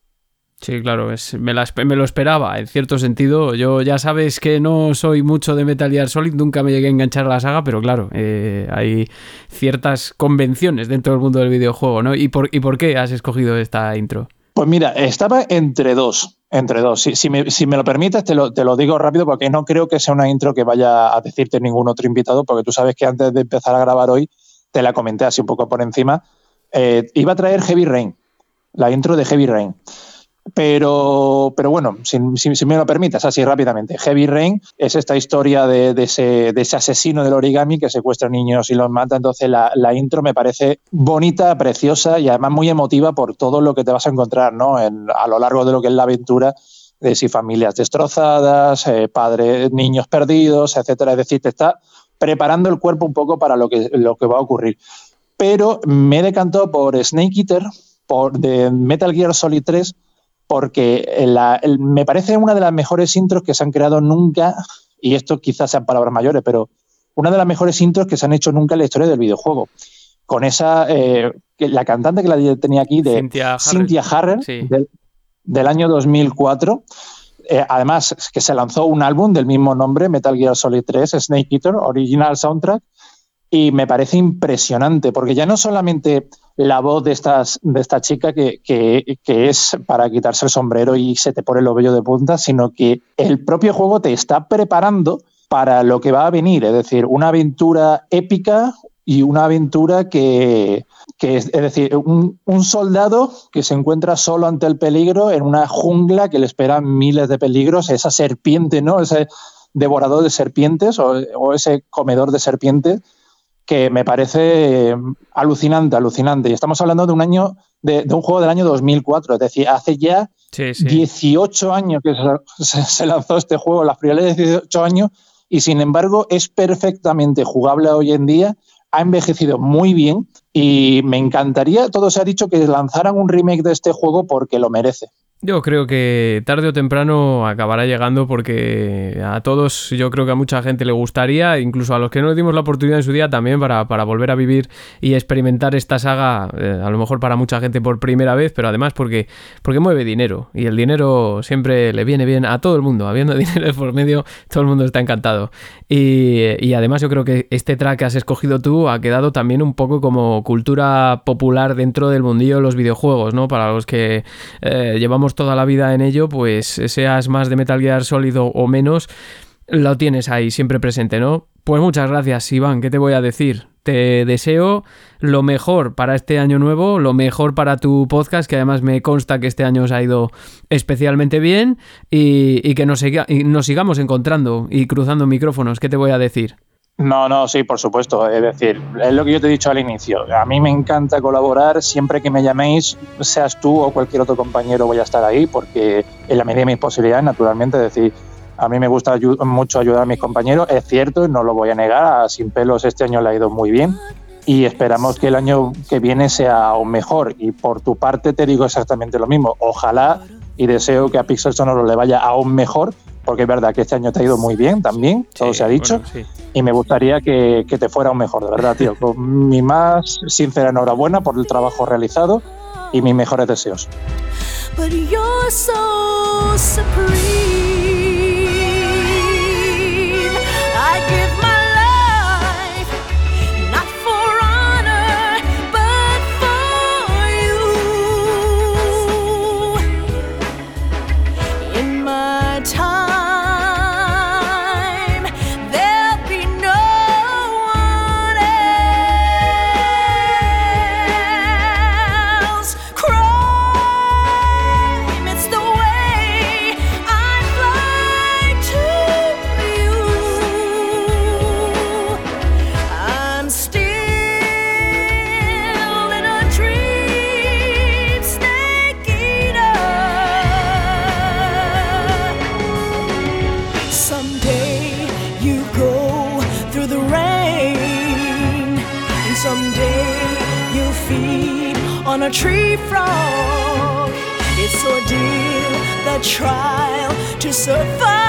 Sí, claro, me, lo esperaba, en cierto sentido. Yo ya sabes que no soy mucho de Metal Gear Solid, nunca me llegué a enganchar a la saga, pero claro, eh, hay ciertas convenciones dentro del mundo del videojuego, ¿no? ¿Y por, ¿Y por qué has escogido esta intro? Pues mira, estaba entre dos. Entre dos. Si, me, lo permites, te lo, digo rápido porque no creo que sea una intro que vaya a decirte ningún otro invitado, porque tú sabes que antes de empezar a grabar hoy, te la comenté así un poco por encima. Eh, iba a traer Heavy Rain, la intro de Heavy Rain. Pero, pero bueno, si, me lo permites, así rápidamente. Heavy Rain es esta historia de, ese, asesino del origami que secuestra niños y los mata. Entonces, la, intro me parece bonita, preciosa y además muy emotiva por todo lo que te vas a encontrar ¿no? a lo largo de lo que es la aventura de si familias destrozadas, eh, padres, niños perdidos, etcétera. Es decir, te está preparando el cuerpo un poco para lo que, lo que va a ocurrir. Pero me decantó por Snake Eater, por de Metal Gear Solid 3, porque me parece una de las mejores intros que se han creado nunca, y esto quizás sean palabras mayores, pero una de las mejores intros que se han hecho nunca en la historia del videojuego. Con esa, eh, la cantante que la tenía aquí, de Cynthia Harrell, del, año 2004. Eh, además, que se lanzó un álbum del mismo nombre, Metal Gear Solid 3, Snake Eater, Original Soundtrack, y me parece impresionante, porque ya no solamente la voz de, estas, de esta chica que, es para quitarse el sombrero y se te pone el ovillo de punta, sino que el propio juego te está preparando para lo que va a venir, es decir, una aventura épica y una aventura que, es, decir, un, soldado que se encuentra solo ante el peligro en una jungla que le esperan miles de peligros, esa serpiente, ¿no? Ese devorador de serpientes o ese comedor de serpientes que me parece eh, alucinante, alucinante. Y estamos hablando de un año, de, un juego del año 2004, es decir, hace ya 18 años que se, lanzó este juego, las primeras 18 años, y sin embargo es perfectamente jugable hoy en día, ha envejecido muy bien y me encantaría, todo se ha dicho, que lanzaran un remake de este juego porque lo merece. Yo creo que tarde o temprano acabará llegando porque a todos, yo creo que a mucha gente le gustaría, incluso a los que no le dimos la oportunidad en su día también para, volver a vivir y experimentar esta saga, eh, a lo mejor para mucha gente por primera vez, pero además porque, porque mueve dinero y el dinero siempre le viene bien a todo el mundo, habiendo dinero por medio, todo el mundo está encantado. Y, además yo creo que este track que has escogido tú ha quedado también un poco como cultura popular dentro del mundillo de los videojuegos, ¿no? Para los que eh, llevamos toda la vida en ello, pues seas más de Metal Gear sólido o menos, lo tienes ahí siempre presente, ¿no? Pues muchas gracias, Iván, ¿qué te voy a decir? Te deseo lo mejor para este año nuevo, lo mejor para tu podcast, que además me consta que este año os ha ido especialmente bien y, que nos, nos sigamos encontrando y cruzando micrófonos. ¿Qué te voy a decir? No, no, sí, por supuesto. Es decir, es lo que yo te he dicho al inicio. A mí me encanta colaborar. Siempre que me llaméis, seas tú o cualquier otro compañero, voy a estar ahí porque en la medida de mis posibilidades, naturalmente. Es decir, a mí me gusta mucho ayudar a mis compañeros. Es cierto, no lo voy a negar. A Sin Pelos este año le ha ido muy bien y esperamos que el año que viene sea aún mejor. Y por tu parte te digo exactamente lo mismo. Ojalá y deseo que a Pixel Sonoro le vaya aún mejor porque es verdad que este año te ha ido muy bien también, todo se ha dicho, y me gustaría que, te fuera un mejor, de verdad, tío. Con mi más sincera enhorabuena por el trabajo realizado y mis mejores deseos. The trial to survive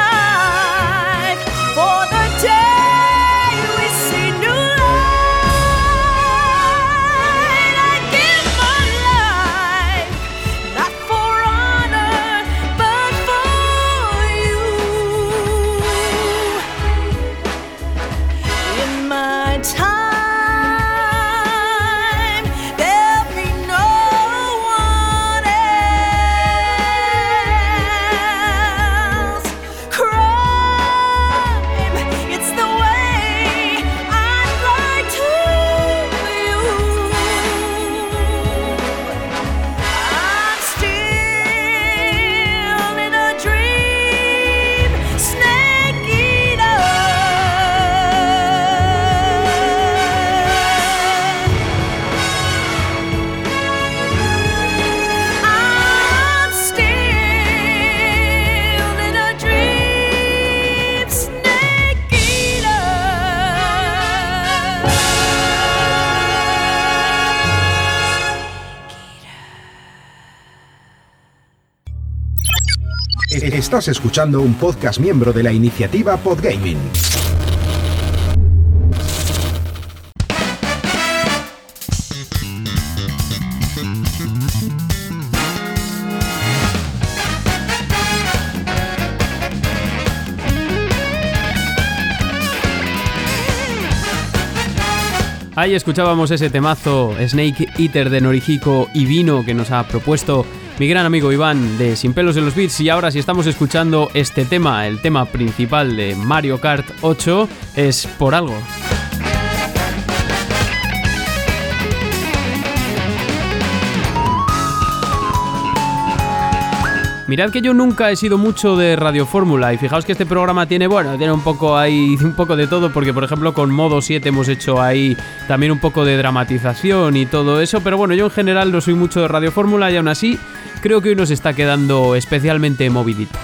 Estás escuchando un podcast miembro de la iniciativa Podgaming. Ahí escuchábamos ese temazo Snake Eater de Norihiko y Vino que nos ha propuesto mi gran amigo Iván de Sin pelos en los beats y ahora si estamos escuchando este tema, el tema principal de Mario Kart 8 es por algo. Mirad que yo nunca he sido mucho de Radio Fórmula y fijaos que este programa tiene, bueno, tiene un poco ahí, un poco de todo, porque por ejemplo con Modo 7 hemos hecho ahí también un poco de dramatización y todo eso, pero bueno, yo en general no soy mucho de Radio Fórmula y aún así creo que hoy nos está quedando especialmente movidito.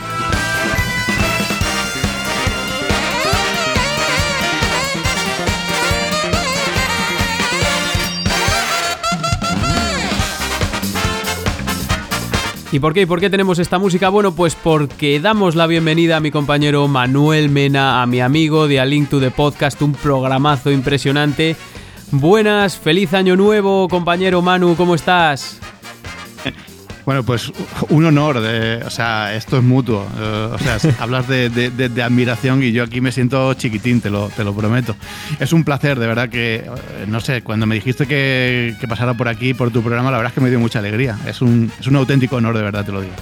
¿Y por qué? ¿Y por qué tenemos esta música? Bueno, pues porque damos la bienvenida a mi compañero Manuel Mena, a mi amigo de A Link to the Podcast, un programazo impresionante. Buenas, feliz año nuevo, compañero Manu, ¿cómo estás? Bueno, pues un honor, de, o sea, esto es mutuo. eh, o sea, hablas de, de- de- de admiración y yo aquí me siento chiquitín, te lo, te lo prometo. Es un placer, de verdad que, eh, no sé, cuando me dijiste que, que pasara por aquí, por tu programa, la verdad es que me dio mucha alegría. Es un, es un auténtico honor, de verdad, te lo digo.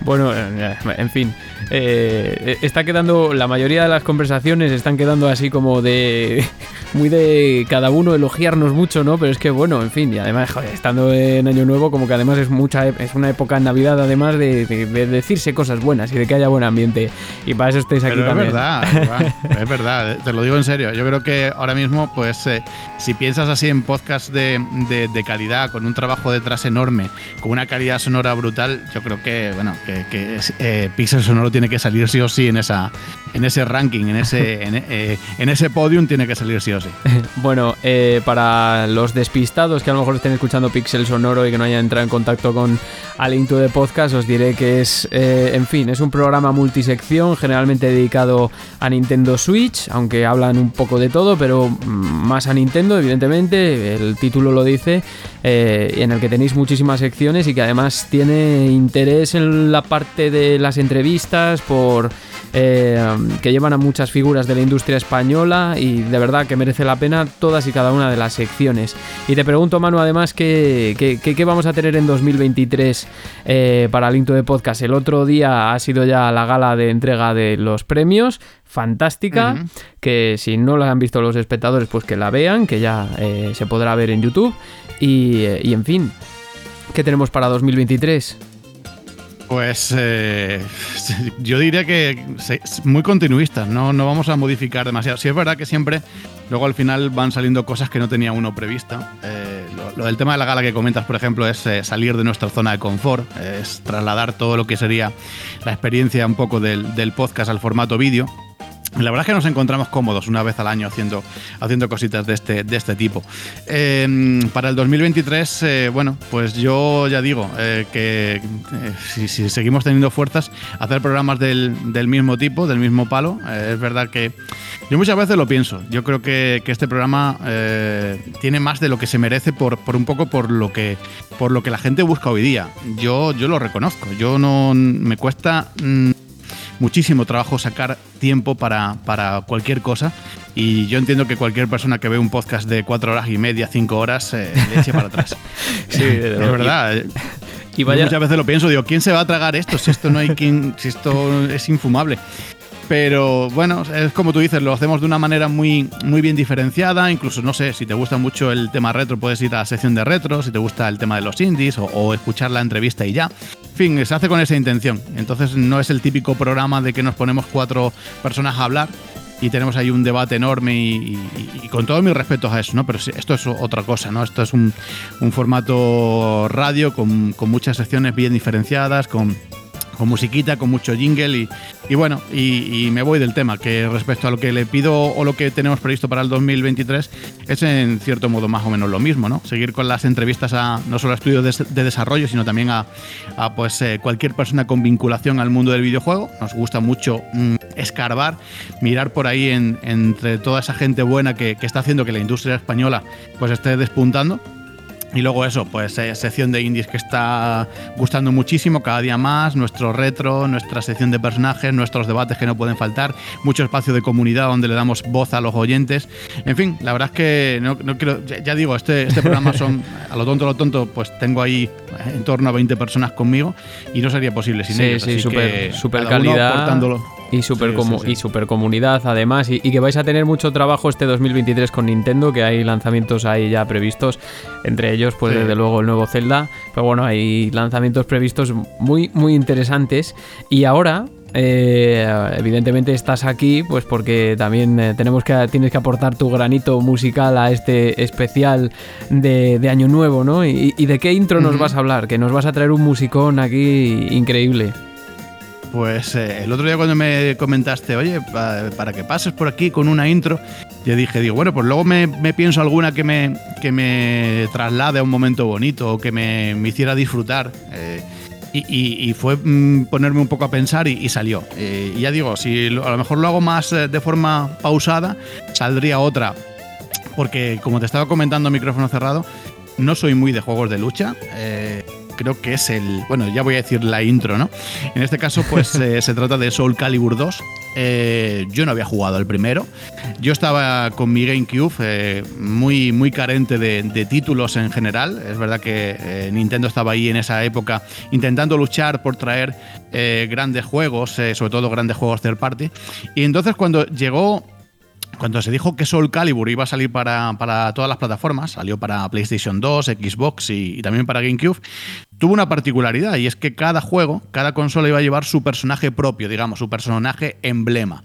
Bueno, eh, en fin, eh, está quedando, la mayoría de las conversaciones están quedando así como de, muy de cada uno elogiarnos mucho, ¿no? Pero es que bueno, en fin, y además, joder, estando en Año Nuevo, como que además es mucha, es una época en Navidad, además de, de- de decirse cosas buenas y de que haya buen ambiente. Y para eso estáis aquí Pero es también. verdad, es verdad, te lo digo en serio. Yo creo que ahora mismo, pues, eh, si piensas así en podcast de, de- de calidad, con un trabajo detrás enorme, con una calidad sonora brutal, yo creo que, bueno, que, que eh, Pixel Sonoro tiene que salir sí o sí en esa, en ese ranking, en ese, en, eh, en ese podium tiene que salir sí o sí. Bueno, eh, para los despistados que a lo mejor estén escuchando Pixel Sonoro y que no hayan entrado en contacto con A Link to the Podcast, os diré que es, en fin, es un programa multisección, generalmente dedicado a Nintendo Switch, aunque hablan un poco de todo, pero más a Nintendo, evidentemente, el título lo dice, en el que tenéis muchísimas secciones y que además tiene interés en la parte de las entrevistas por eh, que llevan a muchas figuras de la industria española y de verdad que merece la pena todas y cada una de las secciones. Y te pregunto, Manu, además, ¿qué, qué- qué- vamos a tener en 2023 eh, para Linto de Podcast? El otro día ha sido ya la gala de entrega de los premios. Fantástica, que si no la han visto los espectadores, pues que la vean, que ya eh, se podrá ver en YouTube. Y, y en fin, ¿qué tenemos para 2023? Pues eh, yo diría que muy continuistas, no, no vamos a modificar demasiado. Sí es verdad que siempre luego al final van saliendo cosas que no tenía uno prevista. Eh, lo, del tema de la gala que comentas, por ejemplo, es eh, salir de nuestra zona de confort, es trasladar todo lo que sería la experiencia un poco del, del podcast al formato vídeo. La verdad es que nos encontramos cómodos una vez al año haciendo, haciendo cositas de este, de este tipo. Eh, para el 2023, eh, bueno, pues yo ya digo eh, que si, si, seguimos teniendo fuerzas, hacer programas del, del mismo tipo, del mismo palo. es verdad que yo muchas veces lo pienso. Yo creo que, que este programa tiene más de lo que se merece por, por, un poco por lo, que, por lo que la gente busca hoy día. Yo, yo lo reconozco. Yo no me cuesta... Mmm, muchísimo trabajo sacar tiempo para, para, cualquier cosa. Y yo entiendo que cualquier persona que ve un podcast de cuatro horas y media, cinco horas, eh, le eche para atrás. sí, es verdad. Y vaya... muchas veces lo pienso, digo, ¿quién se va a tragar esto? Si esto no hay quien, si esto es infumable. Pero bueno, es como tú dices, lo hacemos de una manera muy, muy bien diferenciada. Incluso, no sé, si te gusta mucho el tema retro, puedes ir a la sección de retro. Si te gusta el tema de los indies o, escuchar la entrevista y ya. En fin, se hace con esa intención. Entonces, no es el típico programa de que nos ponemos cuatro personas a hablar y tenemos ahí un debate enorme y, y, con todos mis respetos a eso, ¿no? Pero esto es otra cosa, ¿no? Esto es un, un formato radio con, con, muchas secciones bien diferenciadas, con con musiquita, con mucho jingle y, bueno, y, me voy del tema, que respecto a lo que le pido o lo que tenemos previsto para el 2023 es en cierto modo más o menos lo mismo, ¿no? Seguir con las entrevistas a no solo a estudios de, desarrollo, sino también a, pues eh, cualquier persona con vinculación al mundo del videojuego. Nos gusta mucho mm, escarbar, mirar por ahí en, entre toda esa gente buena que, que está haciendo que la industria española pues esté despuntando y luego eso, pues eh, sección de indies que está gustando muchísimo, cada día más, nuestro retro, nuestra sección de personajes, nuestros debates que no pueden faltar, mucho espacio de comunidad donde le damos voz a los oyentes. En fin, la verdad es que no, no quiero, ya, ya, digo, este, este programa son, a lo tonto, a lo tonto, pues tengo ahí en torno a 20 personas conmigo y no sería posible sin sí, ellos. Sí, súper calidad. Y super, sí, sí, sí. y super comunidad además y, y, que vais a tener mucho trabajo este 2023 con Nintendo que hay lanzamientos ahí ya previstos entre ellos pues desde luego el nuevo Zelda pero bueno hay lanzamientos previstos muy muy interesantes y ahora eh, evidentemente estás aquí pues porque también eh, tenemos que tienes que aportar tu granito musical a este especial de, de año nuevo no y, y, de qué intro nos vas a hablar que nos vas a traer un musicón aquí increíble pues eh, el otro día cuando me comentaste, oye, pa, para que pases por aquí con una intro, yo dije, digo, bueno, pues luego me, pienso alguna que me, que me traslade a un momento bonito o que me, me hiciera disfrutar. Eh, y, fue mm, ponerme un poco a pensar y, salió. Eh, ya digo, si a lo mejor lo hago más de forma pausada, saldría otra. Porque como te estaba comentando micrófono cerrado, no soy muy de juegos de lucha. Creo que es el. Bueno, ya voy a decir la intro, ¿no? En este caso, pues eh, se trata de Soul Calibur 2. Eh, yo no había jugado el primero. Yo estaba con mi GameCube eh, muy, muy carente de, de, títulos en general. Es verdad que Nintendo estaba ahí en esa época intentando luchar por traer grandes juegos, sobre todo grandes juegos third party. Y entonces cuando llegó cuando se dijo que Soul Calibur iba a salir para, todas las plataformas, salió para PlayStation 2, Xbox y, también para GameCube, tuvo una particularidad y es que cada juego, cada consola iba a llevar su personaje propio, digamos, su personaje emblema.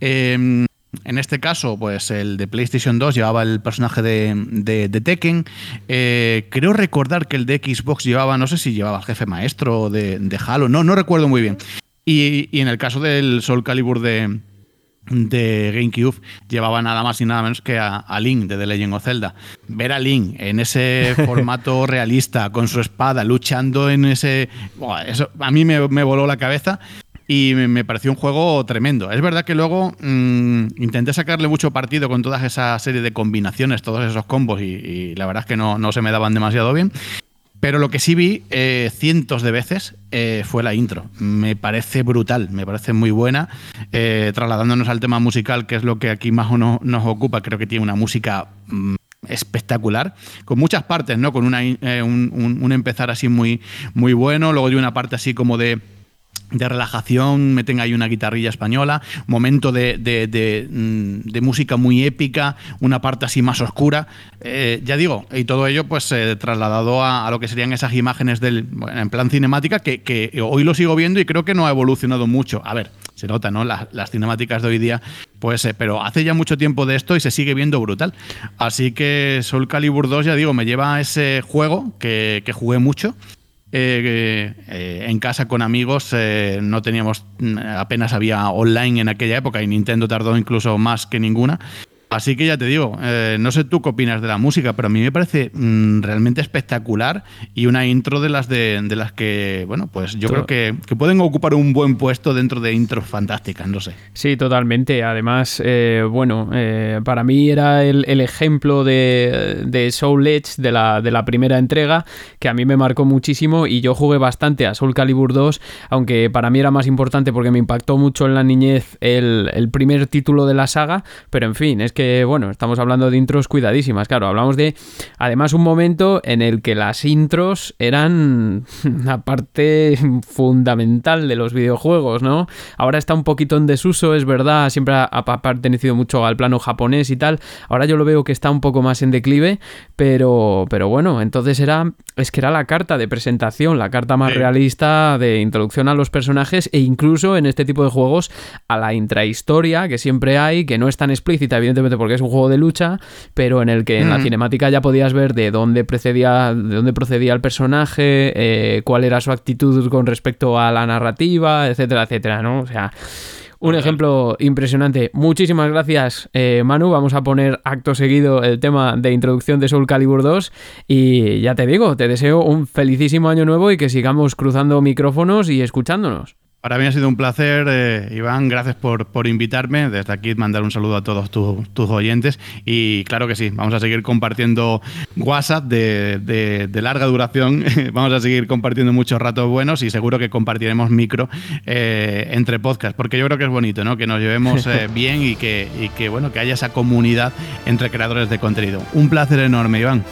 Eh, en este caso, pues el de PlayStation 2 llevaba el personaje de Tekken. Eh, creo recordar que el de Xbox llevaba, no sé si llevaba al jefe maestro de, de Halo, no, no recuerdo muy bien. Y, y en el caso del Soul Calibur de, de GameCube llevaba nada más y nada menos que a, a, Link de The Legend of Zelda. Ver a Link en ese formato realista, con su espada, luchando en ese... Eso a mí me, me, voló la cabeza y me, me, pareció un juego tremendo. Es verdad que luego mmm, intenté sacarle mucho partido con toda esa serie de combinaciones, todos esos combos y, y la verdad es que no, no se me daban demasiado bien. Pero lo que sí vi eh, cientos de veces eh, fue la intro. Me parece brutal, me parece muy buena. Eh, trasladándonos al tema musical, que es lo que aquí más o no, nos ocupa, creo que tiene una música mmm, espectacular, con muchas partes, ¿no? Con una, eh, un, un, un, empezar así muy, muy bueno, luego de una parte así como de de relajación, meten ahí una guitarrilla española, momento de, de, de, mm, música muy épica, una parte así más oscura. Eh, ya digo, y todo ello pues eh, trasladado a, a, lo que serían esas imágenes del, en plan cinemática que, que, hoy lo sigo viendo y creo que no ha evolucionado mucho. A ver, se nota, ¿no? Las, las cinemáticas de hoy día, pues, eh, pero hace ya mucho tiempo de esto y se sigue viendo brutal. Así que Soul Calibur 2, ya digo, me lleva a ese juego que, que jugué mucho eh, eh, en casa con amigos, eh, no teníamos, apenas había online en aquella época y Nintendo tardó incluso más que ninguna. Así que ya te digo, eh, no sé tú qué opinas de la música, pero a mí me parece mm, realmente espectacular y una intro de las de, de las que, bueno, pues yo creo que, que pueden ocupar un buen puesto dentro de intros fantásticas, no sé. Sí, totalmente. Además, eh, bueno, eh, para mí era el, el ejemplo de, de Soul Edge de la, de la primera entrega, que a mí me marcó muchísimo y yo jugué bastante a Soul Calibur 2, aunque para mí era más importante porque me impactó mucho en la niñez el, el primer título de la saga, pero en fin, es que, bueno, estamos hablando de intros cuidadísimas, claro, hablamos de, además, un momento en el que las intros eran una parte fundamental de los videojuegos, ¿no? Ahora está un poquito en desuso, es verdad, siempre ha, ha pertenecido mucho al plano japonés y tal, ahora yo lo veo que está un poco más en declive, pero, pero bueno, entonces era, es que era la carta de presentación, la carta más realista de introducción a los personajes e incluso en este tipo de juegos a la intrahistoria que siempre hay, que no es tan explícita, evidentemente porque es un juego de lucha, pero en el que en la cinemática ya podías ver de dónde precedía, de dónde procedía el personaje, eh, cuál era su actitud con respecto a la narrativa, etcétera, etcétera, ¿no? O sea, un ejemplo impresionante. Muchísimas gracias, eh, Manu. Vamos a poner acto seguido el tema de introducción de Soul Calibur 2. Y ya te digo, te deseo un felicísimo año nuevo y que sigamos cruzando micrófonos y escuchándonos. Para mí ha sido un placer, eh, Iván. Gracias por, por invitarme. Desde aquí mandar un saludo a todos tu- tus oyentes. Y claro que sí, vamos a seguir compartiendo WhatsApp de, de- de larga duración. vamos a seguir compartiendo muchos ratos buenos y seguro que compartiremos micro eh, entre podcasts. Porque yo creo que es bonito, ¿no? Que nos llevemos eh, bien y que, y que, bueno, que haya esa comunidad entre creadores de contenido. Un placer enorme, Iván.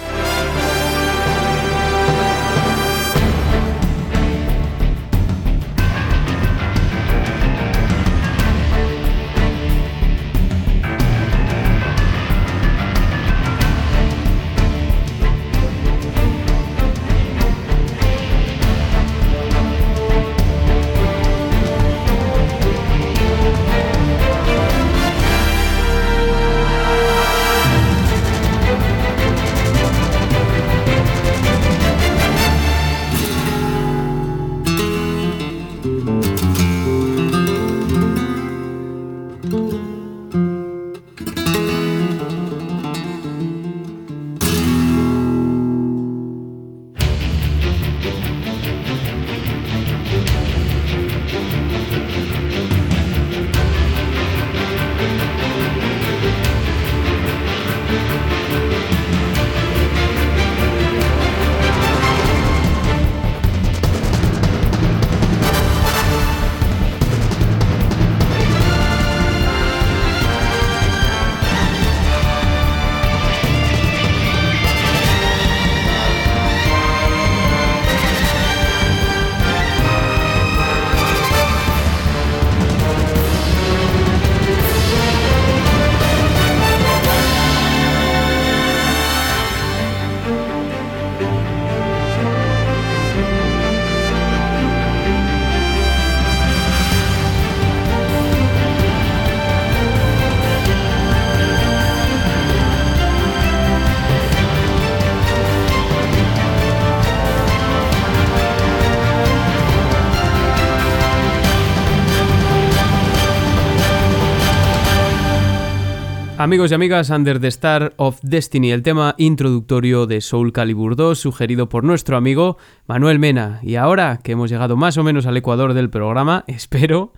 Amigos y amigas, Under the Star of Destiny, el tema introductorio de Soul Calibur 2, sugerido por nuestro amigo Manuel Mena. Y ahora que hemos llegado más o menos al ecuador del programa, espero,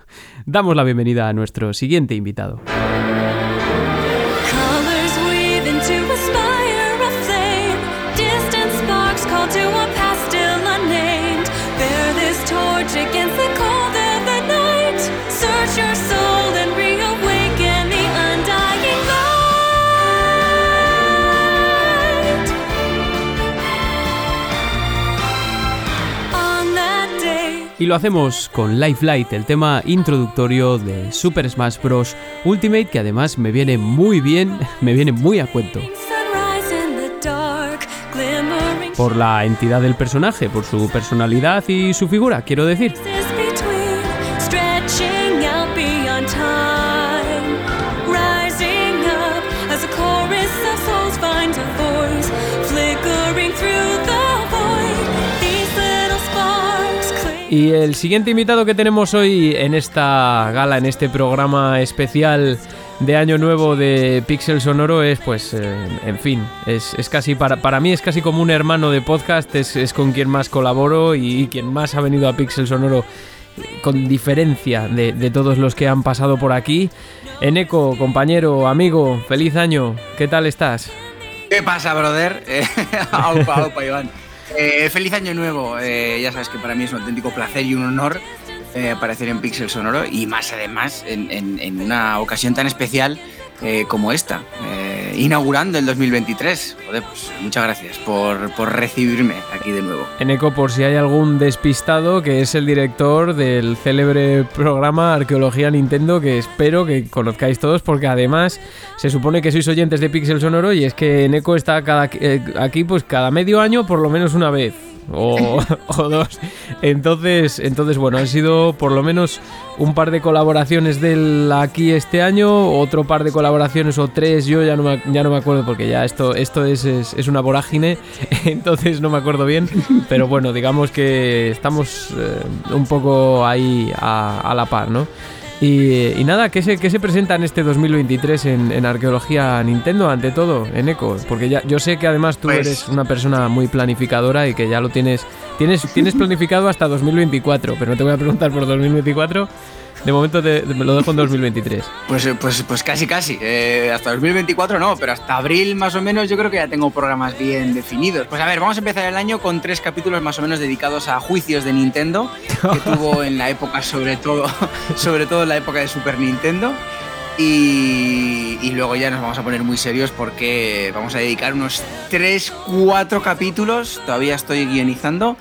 damos la bienvenida a nuestro siguiente invitado. Y lo hacemos con Life Light, el tema introductorio de Super Smash Bros. Ultimate, que además me viene muy bien, me viene muy a cuento. Por la entidad del personaje, por su personalidad y su figura, quiero decir. Y el siguiente invitado que tenemos hoy en esta gala, en este programa especial de Año Nuevo de Pixel Sonoro es, pues, eh, en fin, es, es casi, para, para mí es casi como un hermano de podcast, es, es con quien más colaboro y, quien más ha venido a Pixel Sonoro con diferencia de, de todos los que han pasado por aquí. Eneco, compañero, amigo, feliz año, ¿qué tal estás? ¿Qué pasa, brother? Aupa, aupa, Iván. Eh, feliz año nuevo. Eh, ya sabes que para mí es un auténtico placer y un honor eh, aparecer en Pixel Sonoro y más además en, en- en una ocasión tan especial eh, como esta, eh, inaugurando el 2023. Joder, pues muchas gracias por, recibirme aquí de nuevo. Eneco, por si hay algún despistado, que es el director del célebre programa Arqueología Nintendo, que espero que conozcáis todos, porque además se supone que sois oyentes de Pixel Sonoro y es que Eneco está cada, eh, aquí pues cada medio año por lo menos una vez. O, dos. Entonces, entonces, bueno, han sido por lo menos un par de colaboraciones de él aquí este año, otro par de colaboraciones o tres, yo ya no me, ya no me acuerdo porque ya esto, esto es, es, es una vorágine, entonces no me acuerdo bien, pero bueno, digamos que estamos eh, un poco ahí a, a la par, ¿no? Y, y nada, ¿qué se, qué se presenta en este 2023 en, en Arqueología Nintendo, ante todo, en Eco? Porque ya, yo sé que además tú Pues- eres una persona muy planificadora y que ya lo tienes, tienes, tienes planificado hasta 2024, pero no te voy a preguntar por 2024. De momento te, me lo dejo en 2023. Pues, eh, pues, pues casi, casi. Eh, hasta 2024 no, pero hasta abril más o menos yo creo que ya tengo programas bien definidos. Pues a ver, vamos a empezar el año con tres capítulos más o menos dedicados a juicios de Nintendo, que tuvo en la época, sobre todo, sobre todo en la época de Super Nintendo. Y, y luego ya nos vamos a poner muy serios porque vamos a dedicar unos 3, 4 capítulos, todavía estoy guionizando,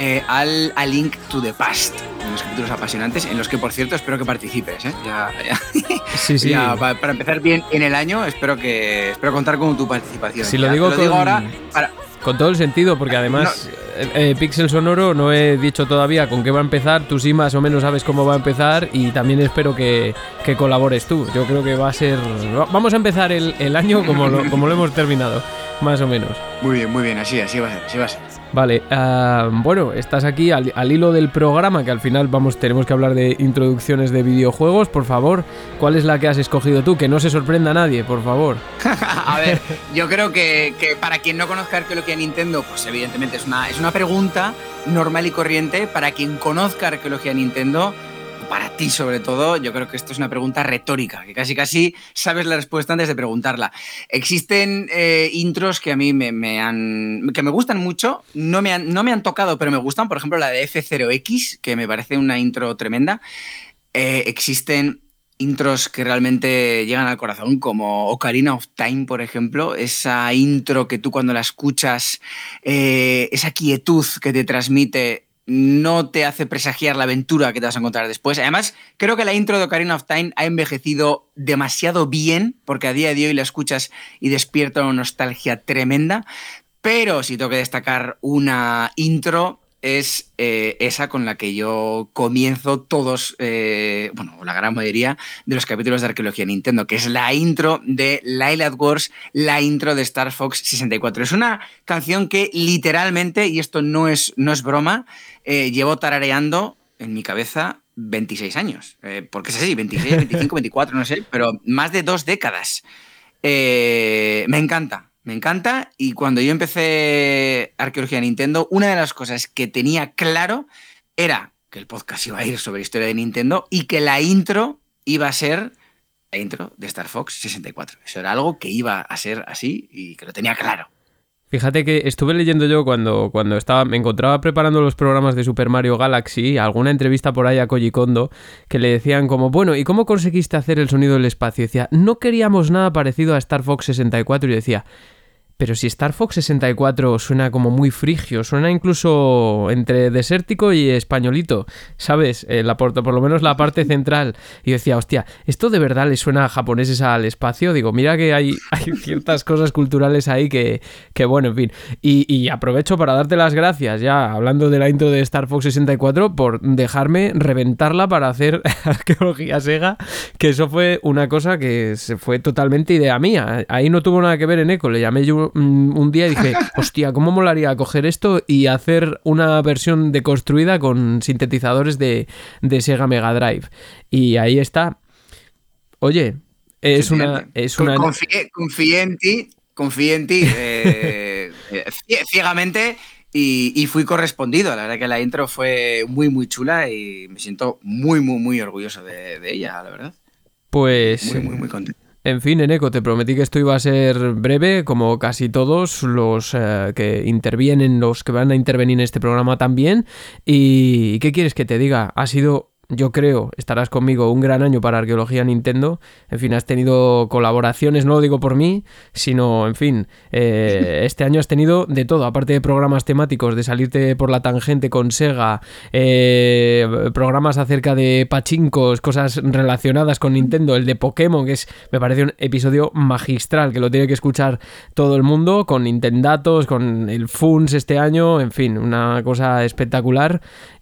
eh, al A Link to the Past. Unos capítulos apasionantes en los que, por cierto, espero que participes. ¿eh? Ya, ya- Sí, sí. ya, pa- para empezar bien en el año, espero que espero contar con tu participación. Si lo digo te con- ahora para- Con todo el sentido, porque además eh, eh, Pixel Sonoro no he dicho todavía con qué va a empezar, tú sí más o menos sabes cómo va a empezar y también espero que, que colabores tú. Yo creo que va a ser... va- Vamos a empezar el, el año como lo, como lo hemos terminado, más o menos. Muy bien, muy bien, así, así va a ser, así va a ser. Vale, ah, bueno, estás aquí al, al hilo del programa, que al final vamos, tenemos que hablar de introducciones de videojuegos. Por favor, ¿cuál es la que has escogido tú? Que no se sorprenda a nadie, por favor. A ver, yo creo que, que para quien no conozca Arqueología Nintendo, pues evidentemente es una, es una pregunta normal y corriente. Para quien conozca Arqueología Nintendo, para ti sobre todo, yo creo que esto es una pregunta retórica, que casi casi sabes la respuesta antes de preguntarla. Existen eh, intros que a mí me, han. que me gustan mucho, no me, han, no me han tocado, pero me gustan. Por ejemplo, la de F0X, que me parece una intro tremenda. Eh, existen intros que realmente llegan al corazón, como Ocarina of Time, por ejemplo, esa intro que tú cuando la escuchas, eh, esa quietud que te transmite, no te hace presagiar la aventura que te vas a encontrar después. Además, creo que la intro de Ocarina of Time ha envejecido demasiado bien, porque a día de hoy la escuchas y despierta una nostalgia tremenda. Pero si tengo que destacar una intro, es eh, esa con la que yo comienzo todos, eh, bueno, la gran mayoría de los capítulos de Arqueología Nintendo, que es la intro de Lilac Wars, la intro de Star Fox 64. Es una canción que literalmente, y esto no es, no es broma, eh, llevo tarareando en mi cabeza 26 años. Porque es así, 26, 25, 24, no sé, pero más de dos décadas. Me encanta, me encanta. Y cuando yo empecé Arqueología Nintendo, una de las cosas que tenía claro era que el podcast iba a ir sobre historia de Nintendo y que la intro iba a ser la intro de Star Fox 64. Eso era algo que iba a ser así y que lo tenía claro. Fíjate que estuve leyendo yo cuando, cuando estaba, me encontraba preparando los programas de Super Mario Galaxy, alguna entrevista por ahí a Koji Kondo, que le decían como, bueno, ¿y cómo conseguiste hacer el sonido del espacio? Decía, no queríamos nada parecido a Star Fox 64. Y decía, pero si Star Fox 64 suena como muy frigio, suena incluso entre desértico y españolito, ¿sabes? Eh, la, por, por lo menos la parte central. Y yo decía, hostia, ¿esto de verdad le suena a japoneses al espacio? Digo, mira que hay, ciertas cosas culturales ahí que, que bueno, en fin. Y, y aprovecho para darte las gracias, ya hablando de la intro de Star Fox 64, por dejarme reventarla para hacer arqueología Sega, que eso fue una cosa que se fue totalmente idea mía. Ahí no tuvo nada que ver en Eco, le llamé yo mm, un día y dije, hostia, ¿cómo molaría coger esto y hacer una versión deconstruida con sintetizadores de, de Sega Mega Drive? Y ahí está. Oye, es una... Es una... Confié, confié en ti, confié en ti eh, eh, cie- ciegamente y, y fui correspondido. La verdad que la intro fue muy, muy chula y me siento muy, muy, muy orgulloso de, de ella, la verdad. Pues... Muy, muy, muy contento. En fin, Eneco, te prometí que esto iba a ser breve, como casi todos los eh, que intervienen, los que van a intervenir en este programa también. ¿Y qué quieres que te diga? Ha sido, yo creo, estarás conmigo, un gran año para Arqueología Nintendo. En fin, has tenido colaboraciones, no lo digo por mí, sino, en fin, eh, este año has tenido de todo, aparte de programas temáticos, de salirte por la tangente con Sega, eh, programas acerca de pachincos, cosas relacionadas con Nintendo, el de Pokémon, que es, me parece un episodio magistral, que lo tiene que escuchar todo el mundo, con Nintendatos, con el FUNS este año, en fin, una cosa espectacular.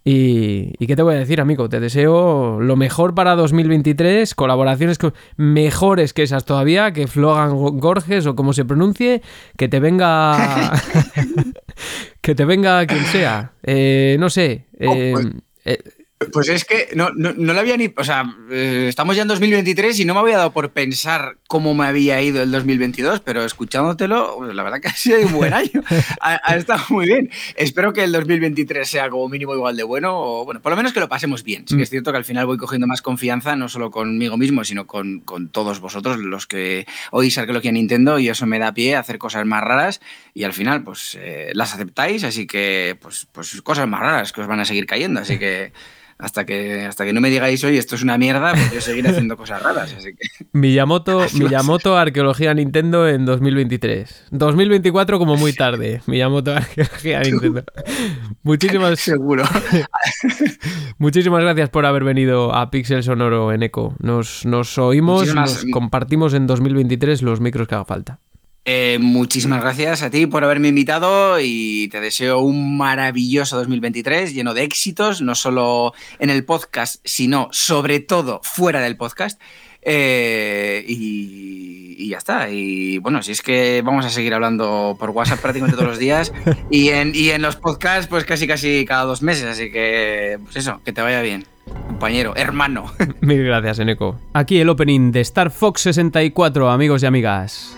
Y, ¿y qué te voy a decir, amigo? Te deseo lo mejor para 2023, colaboraciones co- mejores que esas todavía, que Flogan Gorges o como se pronuncie, que te venga... que te venga quien sea. Eh, no sé. eh, eh, Pues es que no, no, no lo había ni. O sea, eh, estamos ya en 2023 y no me había dado por pensar cómo me había ido el 2022, pero escuchándotelo, pues, la verdad que ha sido un buen año. ha, ha estado muy bien. Espero que el 2023 sea como mínimo igual de bueno, o bueno, por lo menos que lo pasemos bien. Sí que es cierto que al final voy cogiendo más confianza, no solo conmigo mismo, sino con, con todos vosotros, los que oís Arqueología Nintendo, y eso me da pie a hacer cosas más raras, y al final, pues eh, las aceptáis, así que, pues, pues cosas más raras que os van a seguir cayendo, así que. Hasta que, hasta que no me digáis, oye, esto es una mierda, pues yo seguiré haciendo cosas raras. Así que... Miyamoto, Miyamoto Arqueología Nintendo en 2023. 2024 como muy tarde. Miyamoto Arqueología Nintendo. Muchísimas, Seguro. muchísimas gracias por haber venido a Pixel Sonoro en Eco. Nos, nos oímos, Muchísimas- nos compartimos en 2023 los micros que haga falta. Eh, muchísimas gracias a ti por haberme invitado y te deseo un maravilloso 2023 lleno de éxitos, no solo en el podcast, sino sobre todo fuera del podcast. Eh, y, y ya está. Y bueno, si es que vamos a seguir hablando por WhatsApp prácticamente todos los días y en, y en los podcasts pues casi casi cada dos meses. Así que pues eso, que te vaya bien, compañero, hermano. Mil gracias, Eneco. Aquí el opening de Star Fox 64, amigos y amigas.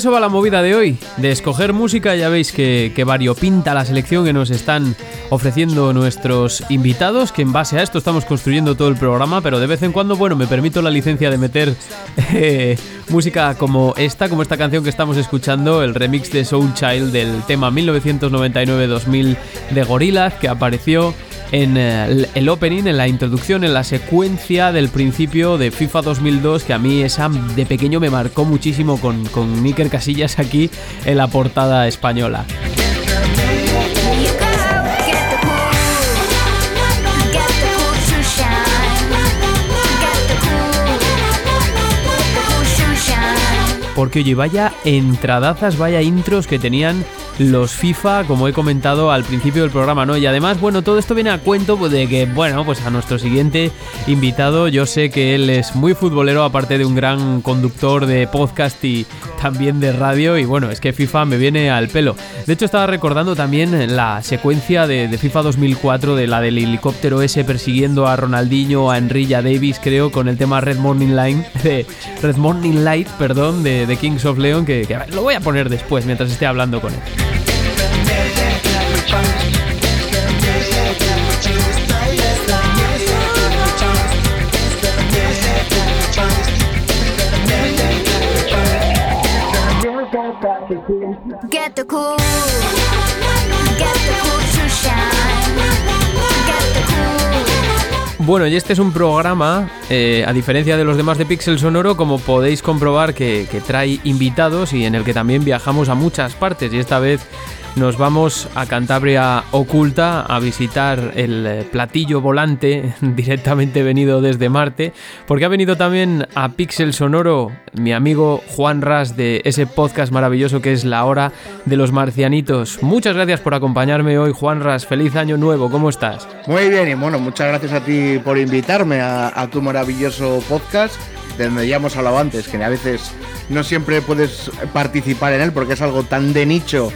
Eso va la movida de hoy, de escoger música, ya veis que, que variopinta la selección que nos están ofreciendo nuestros invitados, que en base a esto estamos construyendo todo el programa, pero de vez en cuando, bueno, me permito la licencia de meter eh, música como esta, como esta canción que estamos escuchando, el remix de Soul Child del tema 1999-2000 de Gorillaz, que apareció en eh, el, opening, en la introducción, en la secuencia del principio de FIFA 2002, que a mí esa de pequeño me marcó muchísimo con, con Casillas aquí en la portada española. Porque oye, vaya entradazas, vaya intros que tenían los FIFA, como he comentado al principio del programa, ¿no? Y además, bueno, todo esto viene a cuento de que, bueno, pues a nuestro siguiente invitado, yo sé que él es muy futbolero, aparte de un gran conductor de podcast y también de radio, y bueno, es que FIFA me viene al pelo. De hecho, estaba recordando también la secuencia de, FIFA 2004, de la del helicóptero ese persiguiendo a Ronaldinho, a Enrilla Davis, creo, con el tema Red Morning Line, de Red Morning Light, perdón, de, Kings of Leon, que lo voy a poner después mientras esté hablando con él. Bueno, y este es un programa, eh, a diferencia de los demás de Pixel Sonoro, como podéis comprobar que trae invitados y en el que también viajamos a muchas partes. Y esta vez nos vamos a Cantabria Oculta a visitar el eh, platillo volante directamente venido desde Marte, porque ha venido también a Pixel Sonoro mi amigo Juan Ras de ese podcast maravilloso que es La Hora de los Marcianitos. Muchas gracias por acompañarme hoy, Juan Ras. Feliz año nuevo, ¿cómo estás? Muy bien, y bueno, muchas gracias a ti por invitarme a, tu maravilloso podcast, donde ya hemos hablado antes, que a veces no siempre puedes participar en él porque es algo tan de nicho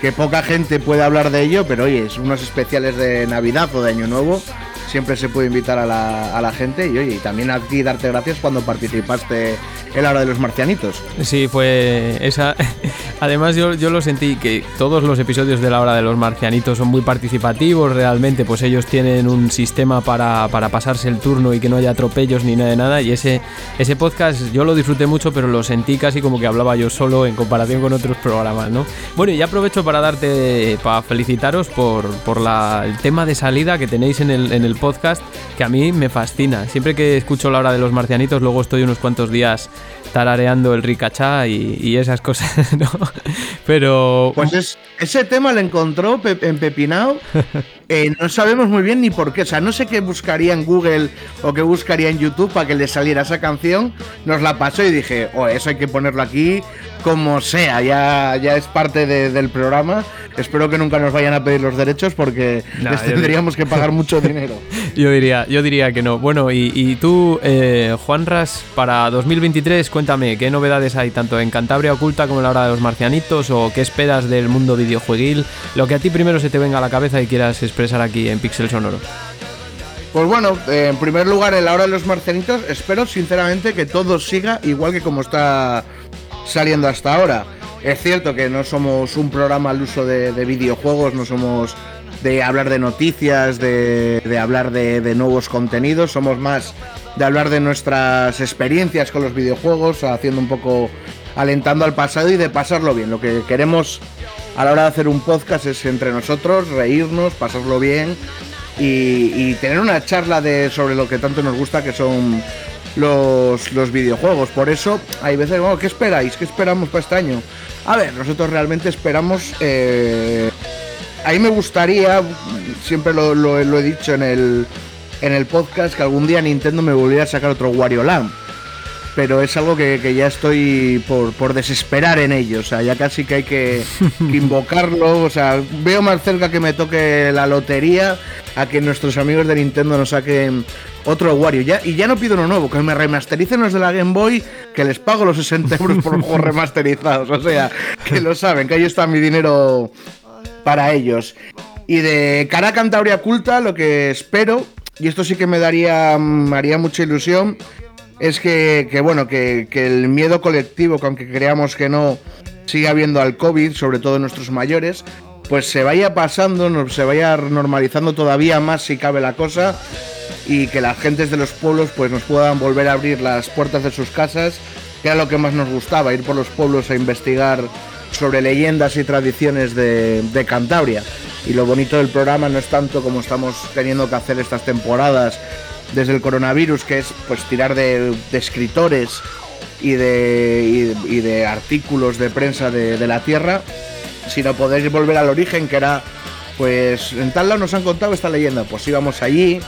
que poca gente puede hablar de ello, pero oye, es unos especiales de Navidad o de Año Nuevo. Siempre se puede invitar a la, a la gente y oye, y también a ti darte gracias cuando participaste en la hora de los marcianitos. Sí, fue esa. Además, yo, yo lo sentí que todos los episodios de la hora de los marcianitos son muy participativos. Realmente, pues ellos tienen un sistema para, para pasarse el turno y que no haya atropellos ni nada de nada. Y ese, ese podcast yo lo disfruté mucho, pero lo sentí casi como que hablaba yo solo en comparación con otros programas, ¿no? Bueno, y aprovecho para darte, para felicitaros por, por la, el tema de salida que tenéis en el, en el podcast, que a mí me fascina. Siempre que escucho la hora de los marcianitos, luego estoy unos cuantos días tarareando el ricachá y, y esas cosas, ¿no? Pero... Pues es, ese tema lo encontró en Pepinao. eh, no sabemos muy bien ni por qué. O sea, no sé qué buscaría en Google o qué buscaría en YouTube para que le saliera esa canción. Nos la pasó y dije, oh, eso hay que ponerlo aquí como sea. Ya, ya es parte de- del programa. Espero que nunca nos vayan a pedir los derechos porque Nah, les yo- tendríamos que pagar mucho dinero. Yo diría, yo diría que no. Bueno, y, y tú, eh, Juan Ras, para 2023, cuéntame, ¿qué novedades hay tanto en Cantabria Oculta como en la hora de los marcianitos? ¿O qué esperas del mundo videojueguil? Lo que a ti primero se te venga a la cabeza y quieras expresar aquí en Pixel Sonoro. Pues bueno, eh, en primer lugar, en la hora de los marcianitos, espero sinceramente que todo siga igual que como está saliendo hasta ahora. Es cierto que no somos un programa al uso de, de videojuegos, no somos de hablar de noticias, de, de hablar de, de nuevos contenidos, somos más de hablar de nuestras experiencias con los videojuegos, haciendo un poco alentando al pasado y de pasarlo bien. Lo que queremos a la hora de hacer un podcast es entre nosotros, reírnos, pasarlo bien y, tener una charla de, sobre lo que tanto nos gusta, que son los, los videojuegos. Por eso hay veces, bueno, ¿qué esperáis? ¿Qué esperamos para este año? A ver, nosotros realmente esperamos... eh, a mí me gustaría, siempre lo he dicho en el, en el podcast, que algún día Nintendo me volviera a sacar otro Wario Land. Pero es algo que, que ya estoy por, por desesperar en ello. O sea, ya casi que hay que, que invocarlo. O sea, veo más cerca que me toque la lotería a que nuestros amigos de Nintendo nos saquen otro Wario. Ya, y ya no pido uno nuevo, que me remastericen los de la Game Boy, que les pago los 60 euros por los juegos remasterizados. O sea, que lo saben, que ahí está mi dinero para ellos. Y de cara a Cantabria Culta, lo que espero, y esto sí que me daría, me haría mucha ilusión, es que, que, bueno, que, que el miedo colectivo, que aunque creamos que no, siga habiendo al COVID, sobre todo en nuestros mayores, pues se vaya pasando, se vaya normalizando todavía más si cabe la cosa y que las gentes de los pueblos pues nos puedan volver a abrir las puertas de sus casas, que era lo que más nos gustaba, ir por los pueblos a investigar sobre leyendas y tradiciones de Cantabria. Y lo bonito del programa no es tanto como estamos teniendo que hacer estas temporadas desde el coronavirus, que es pues tirar de, de escritores y de, y, y de artículos de prensa de, de la Tierra, sino poder volver al origen, que era, pues en tal lado nos han contado esta leyenda, pues íbamos allí,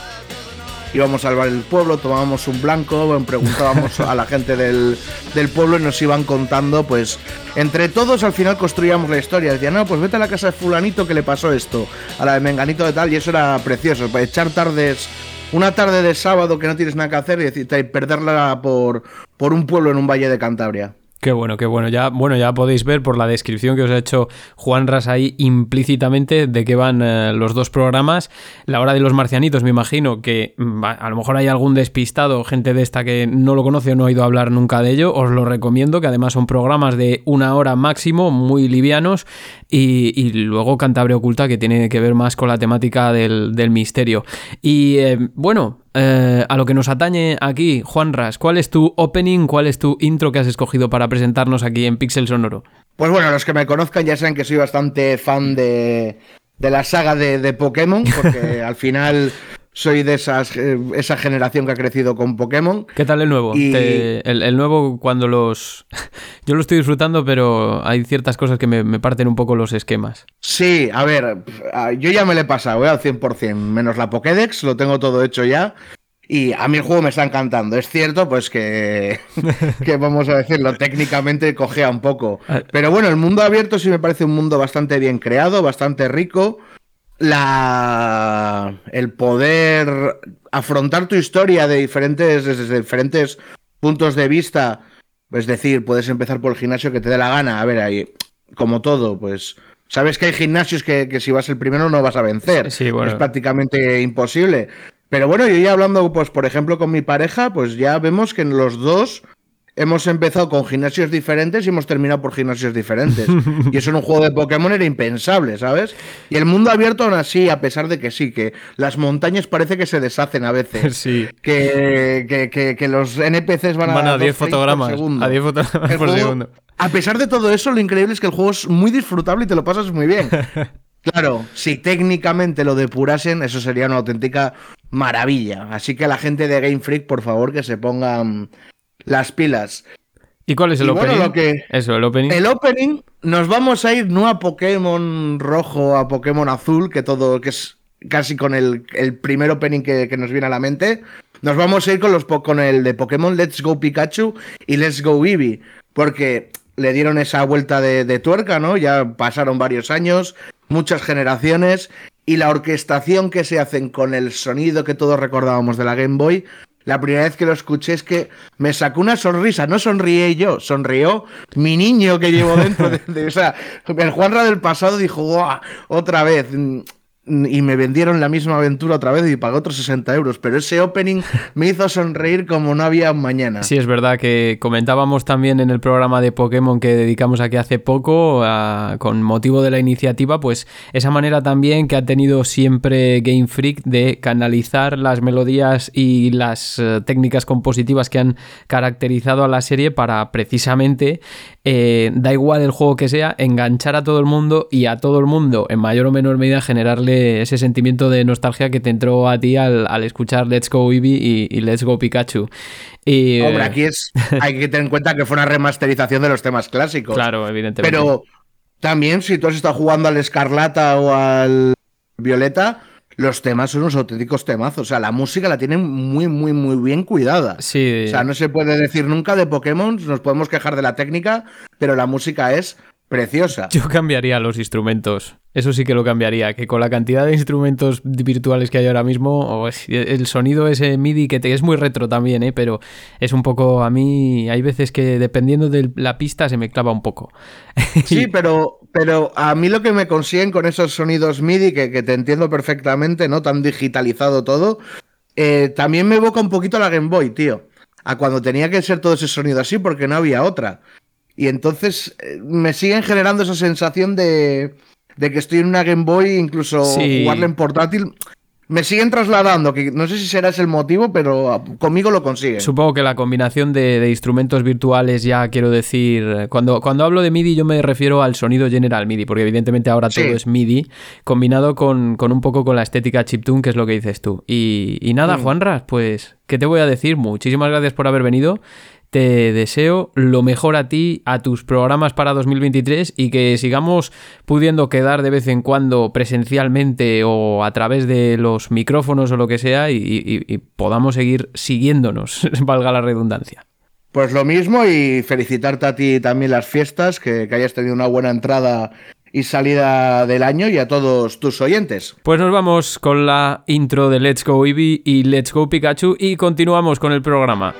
íbamos al bar del pueblo, tomábamos un blanco, preguntábamos a la gente del, del pueblo y nos iban contando, pues entre todos al final construíamos la historia. Decían, no, pues vete a la casa de fulanito que le pasó esto, a la de Menganito de tal, y eso era precioso, para echar tardes, una tarde de sábado que no tienes nada que hacer y y perderla por, por un pueblo en un valle de Cantabria. Qué bueno, qué bueno. Ya, bueno, ya podéis ver por la descripción que os ha hecho Juan Ras ahí implícitamente de que van eh, los dos programas. La hora de los marcianitos, me imagino que mm, a a lo mejor hay algún despistado, gente de esta que no lo conoce o no ha oído hablar nunca de ello. Os lo recomiendo, que además son programas de una hora máximo, muy livianos. Y, y luego Cantabria Oculta, que tiene que ver más con la temática del, del misterio. Y eh, bueno, eh, a lo que nos atañe aquí, Juan Ras, ¿cuál es tu opening, cuál es tu intro que has escogido para presentarnos aquí en Pixel Sonoro? Pues bueno, los que me conozcan ya saben que soy bastante fan de, de la saga de, de Pokémon, porque al final soy de esas, eh, esa generación que ha crecido con Pokémon. ¿Qué tal el nuevo? Y- Te- el, el nuevo cuando los... Yo lo estoy disfrutando, pero hay ciertas cosas que me, me parten un poco los esquemas. Sí, a ver, ah, yo ya me lo he pasado, ¿eh? al 100%, menos la Pokédex, lo tengo todo hecho ya. Y a mí el juego me está encantando. Es cierto, pues que, que vamos a decirlo, técnicamente cogea un poco. Pero bueno, el mundo abierto sí me parece un mundo bastante bien creado, bastante rico. La, el poder afrontar tu historia de diferentes, desde diferentes puntos de vista. Es decir, puedes empezar por el gimnasio que te dé la gana. A ver, ahí, como todo, pues sabes que hay gimnasios que, que si vas el primero no vas a vencer. Sí, bueno. Es prácticamente imposible. Pero bueno, yo ya hablando, pues por ejemplo, con mi pareja, pues ya vemos que los dos hemos empezado con gimnasios diferentes y hemos terminado por gimnasios diferentes. y eso en un juego de Pokémon era impensable, ¿sabes? Y el mundo abierto aún así, a pesar de que sí, que las montañas parece que se deshacen a veces. Sí. Que, que, que- que los NPCs van a, Van a 10 dos frames por fotogramas. A 10 fotogramas El por juego- segundo. A pesar de todo eso, lo increíble es que el juego es muy disfrutable y te lo pasas muy bien. Claro, si técnicamente lo depurasen, eso sería una auténtica maravilla. Así que la gente de Game Freak, por favor, que se pongan las pilas. ¿Y cuál es el Y bueno, opening? lo que- Eso, el opening. El opening, nos vamos a ir no a Pokémon rojo, a Pokémon azul, que todo, que es casi con el, el primer opening que, que nos viene a la mente. Nos vamos a ir con, los, con el de Pokémon Let's Go Pikachu y Let's Go Eevee, porque le dieron esa vuelta de, de tuerca, ¿no? Ya pasaron varios años, muchas generaciones, y la orquestación que se hacen con el sonido que todos recordábamos de la Game Boy, la primera vez que lo escuché es que me sacó una sonrisa, no sonríe yo, sonrió mi niño que llevo dentro. De, o sea, el Juanra del pasado dijo, "Guau, otra vez. Y me vendieron la misma aventura otra vez y pagué otros 60 euros. Pero ese opening me hizo sonreír como no había mañana. Sí, es verdad que comentábamos también en el programa de Pokémon que dedicamos aquí hace poco, con motivo de la iniciativa, pues esa manera también que ha tenido siempre Game Freak de canalizar las melodías y las eh, técnicas compositivas que han caracterizado a la serie para precisamente, eh, da igual el juego que sea, enganchar a todo el mundo y a todo el mundo, en mayor o menor medida, generarle ese sentimiento de nostalgia que te entró a ti al, al escuchar Let's Go Eevee y, y Let's Go Pikachu. Y, Hombre, eh, aquí es, hay que tener en cuenta que fue una remasterización de los temas clásicos. Claro, evidentemente. Pero también, si tú has estado jugando al Escarlata o al Violeta, los temas son unos auténticos temazos. O sea, la música la tienen muy, muy, muy bien cuidada. Sí. O sea, no se puede decir nunca de Pokémon, nos podemos quejar de la técnica, pero la música es preciosa. Yo cambiaría los instrumentos. Eso sí que lo cambiaría. Que con la cantidad de instrumentos virtuales que hay ahora mismo, el sonido ese MIDI que te- es muy retro también, ¿eh? pero es un poco. A mí hay veces que dependiendo de la pista se me clava un poco. Sí, pero, pero a mí lo que me consiguen con esos sonidos MIDI, que, que te entiendo perfectamente, ¿no? Tan digitalizado todo, eh, también me evoca un poquito a la Game Boy, tío. A cuando tenía que ser todo ese sonido así, porque no había otra. Y entonces eh, me siguen generando esa sensación de, de que estoy en una Game Boy, incluso Sí. jugarla en portátil. me siguen trasladando, que no sé si será ese el motivo, pero conmigo lo consiguen. Supongo que la combinación de, de instrumentos virtuales, ya quiero decir, cuando, cuando hablo de MIDI yo me refiero al sonido general MIDI, porque evidentemente ahora Sí. todo es MIDI, combinado con, con un poco con la estética chiptune, que es lo que dices tú. Y, y nada, Mm. Juanras, pues, ¿qué te voy a decir? Muchísimas gracias por haber venido. Te deseo lo mejor a ti, a tus programas para 2023 y que sigamos pudiendo quedar de vez en cuando presencialmente o a través de los micrófonos o lo que sea y, y- y podamos seguir siguiéndonos, valga la redundancia. Pues lo mismo y felicitarte a ti también las fiestas, que, que hayas tenido una buena entrada y salida del año y a todos tus oyentes. Pues nos vamos con la intro de Let's Go Eevee y Let's Go Pikachu y continuamos con el programa.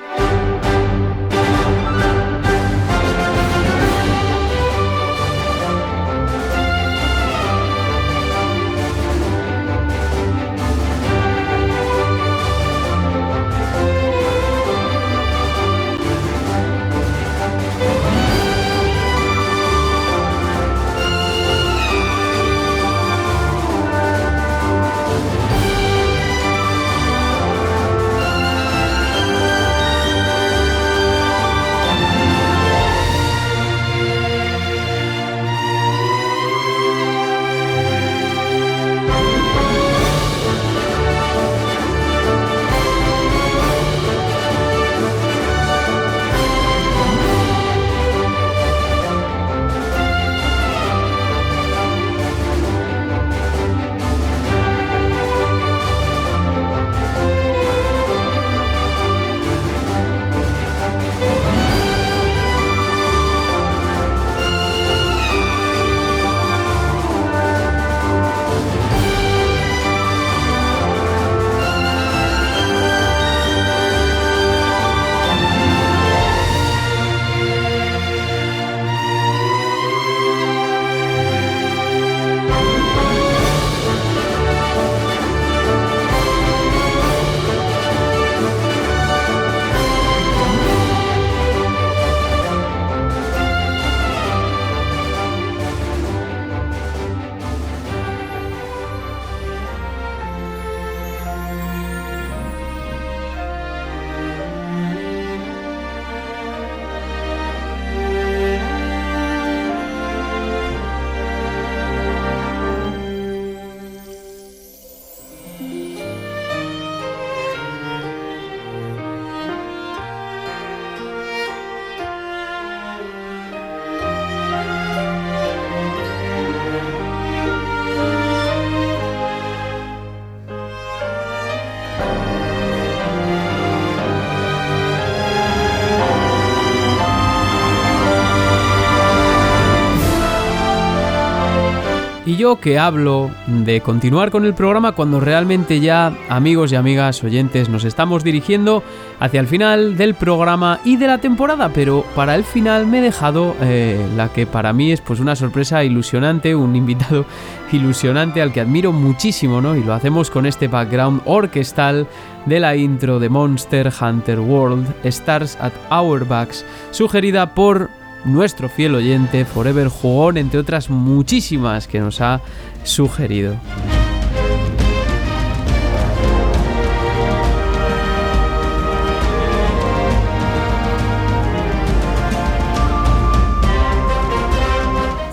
Yo que hablo de continuar con el programa cuando realmente ya, amigos y amigas oyentes, nos estamos dirigiendo hacia el final del programa y de la temporada, pero para el final me he dejado eh, la que para mí es pues una sorpresa ilusionante, un invitado ilusionante al que admiro muchísimo, ¿no? Y lo hacemos con este background orquestal de la intro de Monster Hunter World, Stars at Our Backs, sugerida por nuestro fiel oyente Forever Jugón, entre otras muchísimas que nos ha sugerido.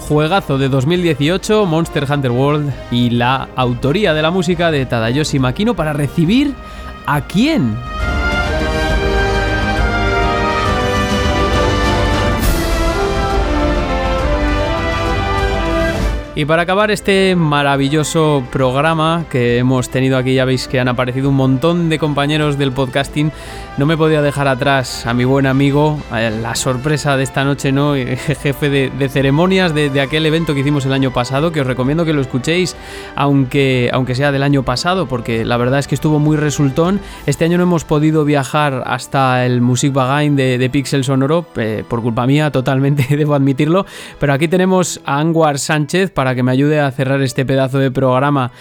Juegazo de 2018, Monster Hunter World y la autoría de la música de Tadayoshi Makino para recibir a quién? Y para acabar este maravilloso programa que hemos tenido aquí, ya veis que han aparecido un montón de compañeros del podcasting, no me podía dejar atrás a mi buen amigo, la sorpresa de esta noche, ¿no? Jefe de, ceremonias de, de aquel evento que hicimos el año pasado, que os recomiendo que lo escuchéis, aunque, aunque sea del año pasado, porque la verdad es que estuvo muy resultón. Este año no hemos podido viajar hasta el Music Bagain de, de Pixel Sonoro, eh, por culpa mía, totalmente, debo admitirlo, pero aquí tenemos a Anguar Sánchez para que me ayude a cerrar este pedazo de programa.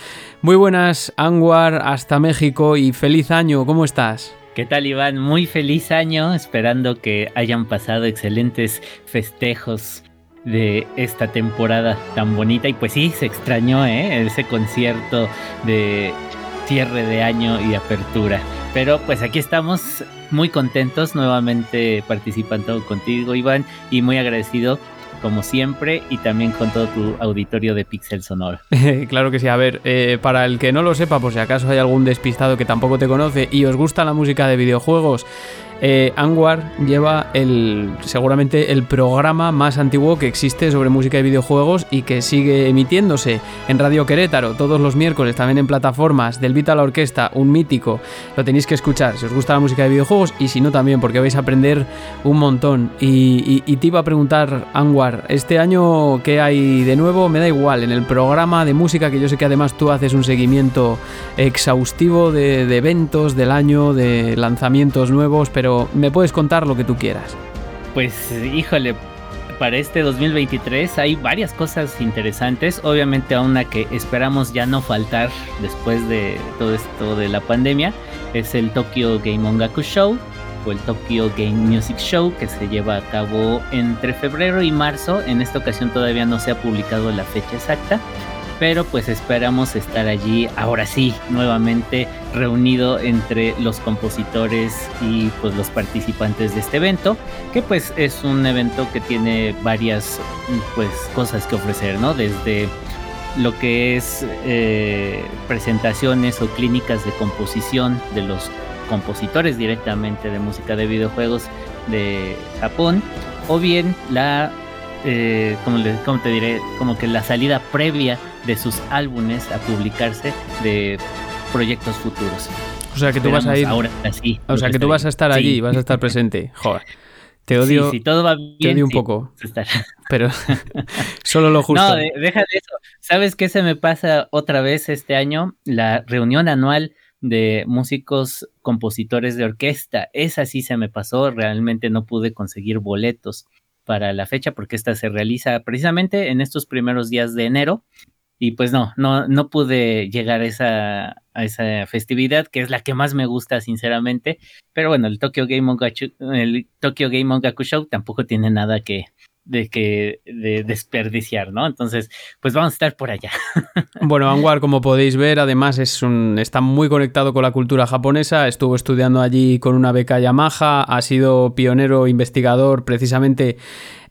Muy buenas, Anguar, hasta México y feliz año, ¿cómo estás? ¿Qué tal Iván? Muy feliz año, esperando que hayan pasado excelentes festejos de esta temporada tan bonita y pues sí, se extrañó ¿eh? ese concierto de cierre de año y apertura. Pero pues aquí estamos muy contentos nuevamente participando contigo, Iván, y muy agradecido como siempre y también con todo tu auditorio de Pixel Sonoro. claro que sí. A ver, eh, para el que no lo sepa, por si acaso hay algún despistado que tampoco te conoce y os gusta la música de videojuegos, eh, lleva el seguramente el programa más antiguo que existe sobre música y videojuegos y que sigue emitiéndose en Radio Querétaro todos los miércoles, también en plataformas del Vita la Orquesta, un mítico. Lo tenéis que escuchar si os gusta la música de videojuegos y si no también, porque vais a aprender un montón. Y, te iba a preguntar, Anwar, este año qué hay de nuevo, me da igual, en el programa de música, que yo sé que además tú haces un seguimiento exhaustivo de eventos del año, de lanzamientos nuevos, pero me puedes contar lo que tú quieras. Pues híjole, para este 2023 hay varias cosas interesantes. Obviamente a una que esperamos ya no faltar después de todo esto de la pandemia es el Tokyo Game Ongaku Show o el Tokyo Game Music Show que se lleva a cabo entre febrero y marzo. En esta ocasión todavía no se ha publicado la fecha exacta. Pero pues esperamos estar allí ahora sí, nuevamente reunido entre los compositores y pues los participantes de este evento, que pues es un evento que tiene varias pues cosas que ofrecer, ¿no? Desde lo que es eh, presentaciones o clínicas de composición de los compositores directamente de música de videojuegos de Japón, o bien la, eh, como, le- cómo te diré, como que la salida previa de sus álbumes a publicarse de proyectos futuros. O sea que tú vas a ir. Ahora sí. o sea que tú vas a estar allí, vas a estar presente. Joder. Te odio. Sí, si todo va bien. te odio un poco. Pero solo lo justo. No, de- deja de eso. ¿Sabes qué se me pasa otra vez este año? La reunión anual de músicos compositores de orquesta. Esa sí se me pasó. Realmente no pude conseguir boletos para la fecha porque esta se realiza precisamente en estos primeros días de enero. Y pues no, no, no pude llegar a esa, a esa festividad, que es la que más me gusta, sinceramente. Pero bueno, el Tokyo Game Ongaku, el Tokyo Game Show tampoco tiene nada que, de que de desperdiciar, ¿no? Entonces, pues vamos a estar por allá. Bueno, Anwar, como podéis ver, además es un, está muy conectado con la cultura japonesa. Estuvo estudiando allí con una beca Yamaha, ha sido pionero investigador precisamente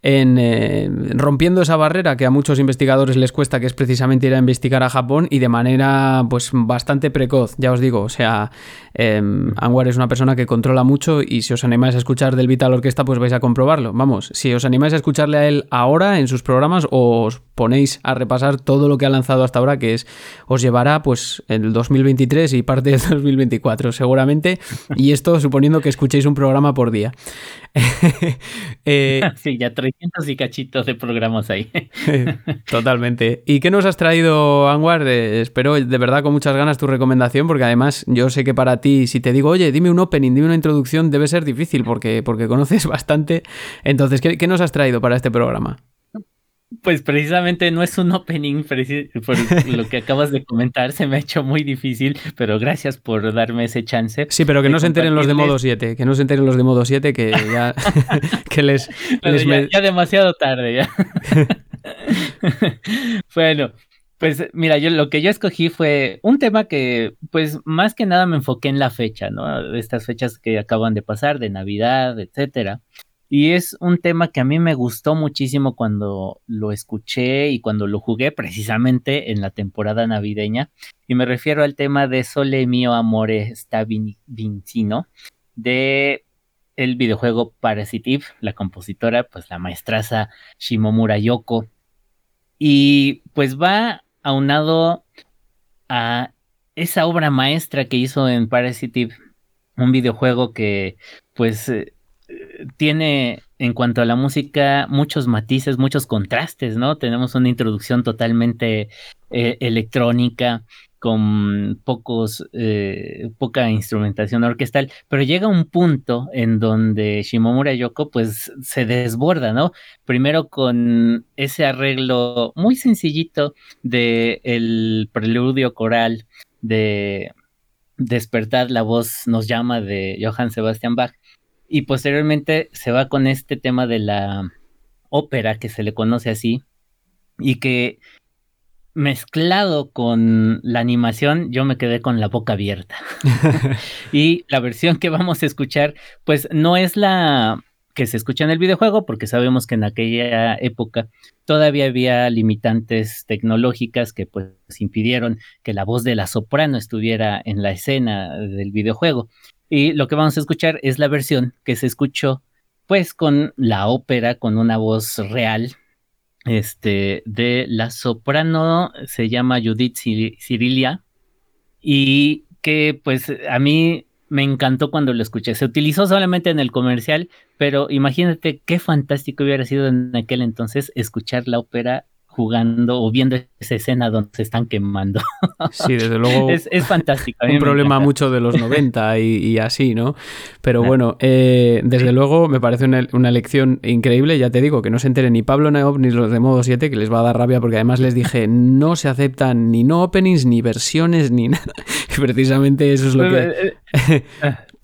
en eh, rompiendo esa barrera que a muchos investigadores les cuesta, que es precisamente ir a investigar a Japón y de manera pues bastante precoz, ya os digo. O sea, eh, es una persona que controla mucho y si os animáis a escuchar del Vital Orquesta, pues vais a comprobarlo. Vamos, si os animáis a escucharle a él ahora en sus programas, os ponéis a repasar todo lo que ha lanzado hasta ahora, que es os llevará pues el 2023 y parte del 2024 seguramente, y esto suponiendo que escuchéis un programa por día. Eh, sí, ya 300 y cachitos de programas ahí. Totalmente. ¿Y qué nos has traído, Anwar? Eh, espero de verdad con muchas ganas tu recomendación, porque además yo sé que para ti, si te digo, oye, dime un opening, dime una introducción, debe ser difícil porque, porque conoces bastante. Entonces, ¿qué, qué nos has traído para este programa? Pues precisamente no es un opening, por lo que acabas de comentar, se me ha hecho muy difícil, pero gracias por darme ese chance. Sí, pero que no se enteren los de modo 7, que no se enteren los de modo 7, que ya que les, les ya, me- ya demasiado tarde, ya. bueno, pues mira, yo lo que yo escogí fue un tema que, pues más que nada me enfoqué en la fecha, ¿no? Estas fechas que acaban de pasar, de Navidad, etcétera. Y es un tema que a mí me gustó muchísimo cuando lo escuché y cuando lo jugué precisamente en la temporada navideña. Y me refiero al tema de Sole mio amore sta vin- vincino de el videojuego Parasitive, la compositora, pues la maestraza Shimomura Yoko. Y pues va aunado a esa obra maestra que hizo en Parasitive, un videojuego que pues eh, tiene en cuanto a la música muchos matices, muchos contrastes, ¿no? Tenemos una introducción totalmente eh, electrónica con pocos eh, poca instrumentación orquestal, pero llega un punto en donde Shimomura Yoko pues se desborda, ¿no? Primero con ese arreglo muy sencillito de el preludio coral de Despertar la voz nos llama de Johann Sebastian Bach y posteriormente se va con este tema de la ópera que se le conoce así y que mezclado con la animación, yo me quedé con la boca abierta. y la versión que vamos a escuchar, pues no es la que se escucha en el videojuego, porque sabemos que en aquella época todavía había limitantes tecnológicas que pues impidieron que la voz de la soprano estuviera en la escena del videojuego. Y lo que vamos a escuchar es la versión que se escuchó pues con la ópera, con una voz real, este, de la soprano, se llama Judith Cir- Cirilia, y que pues a mí me encantó cuando lo escuché. Se utilizó solamente en el comercial, pero imagínate qué fantástico hubiera sido en aquel entonces escuchar la ópera jugando o viendo esa escena donde se están quemando. Sí, desde luego. es, es fantástico. un problema mucho de los 90 y, y así, ¿no? Pero bueno, eh, desde luego me parece una, una lección increíble. Ya te digo, que no se enteren ni Pablo Neop ni los de modo 7, que les va a dar rabia porque además les dije no se aceptan ni no openings, ni versiones, ni nada. Y precisamente eso es lo que.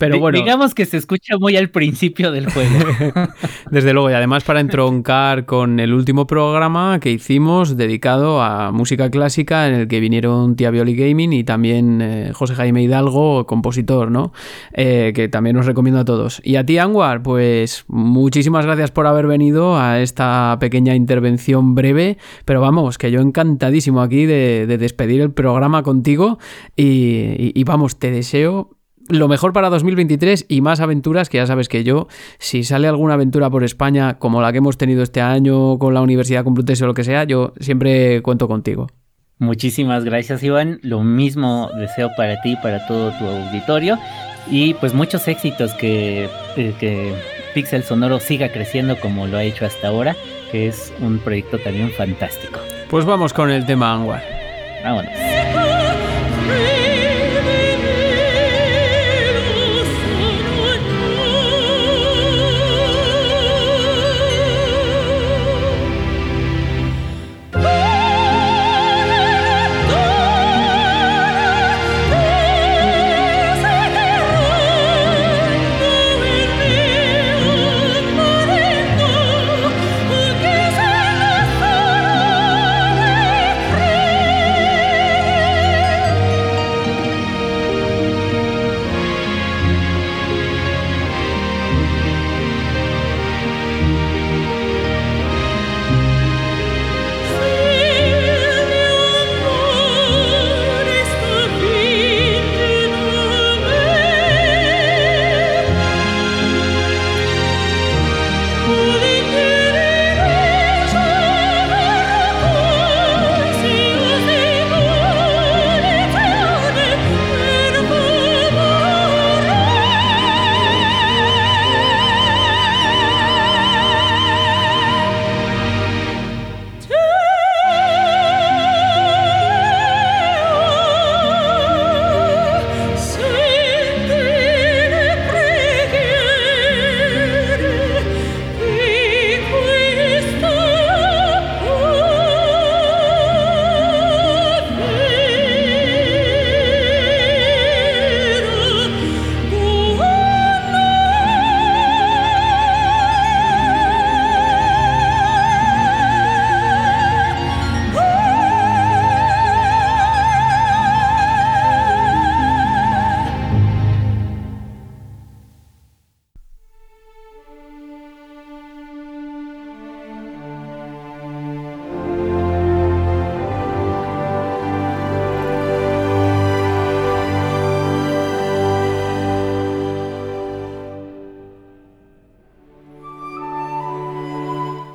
Pero Di- bueno. Digamos que se escucha muy al principio del juego. Desde luego, y además para entroncar con el último programa que hicimos dedicado a música clásica, en el que vinieron Tia Violi Gaming y también eh, José Jaime Hidalgo, compositor, ¿no? Eh, que también os recomiendo a todos. Y a ti, Anwar, pues muchísimas gracias por haber venido a esta pequeña intervención breve, pero vamos, que yo encantadísimo aquí de, de despedir el programa contigo y, y- y vamos, te deseo lo mejor para 2023 y más aventuras que ya sabes que yo, si sale alguna aventura por España como la que hemos tenido este año con la Universidad Complutense o lo que sea, yo siempre cuento contigo. Muchísimas gracias, Iván. Lo mismo deseo para ti y para todo tu auditorio. Y pues muchos éxitos que, eh, que Pixel Sonoro siga creciendo como lo ha hecho hasta ahora, que es un proyecto también fantástico. Pues vamos con el tema Anwar. Vámonos.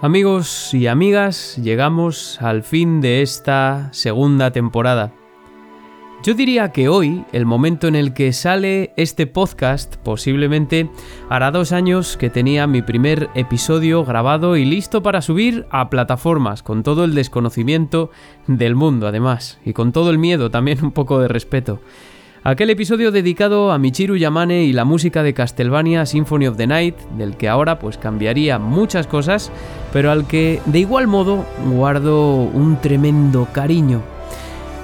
Amigos y amigas, llegamos al fin de esta segunda temporada. Yo diría que hoy, el momento en el que sale este podcast, posiblemente hará dos años que tenía mi primer episodio grabado y listo para subir a plataformas, con todo el desconocimiento del mundo además, y con todo el miedo, también un poco de respeto. Aquel episodio dedicado a Michiru Yamane y la música de Castlevania Symphony of the Night, del que ahora pues cambiaría muchas cosas, pero al que de igual modo guardo un tremendo cariño.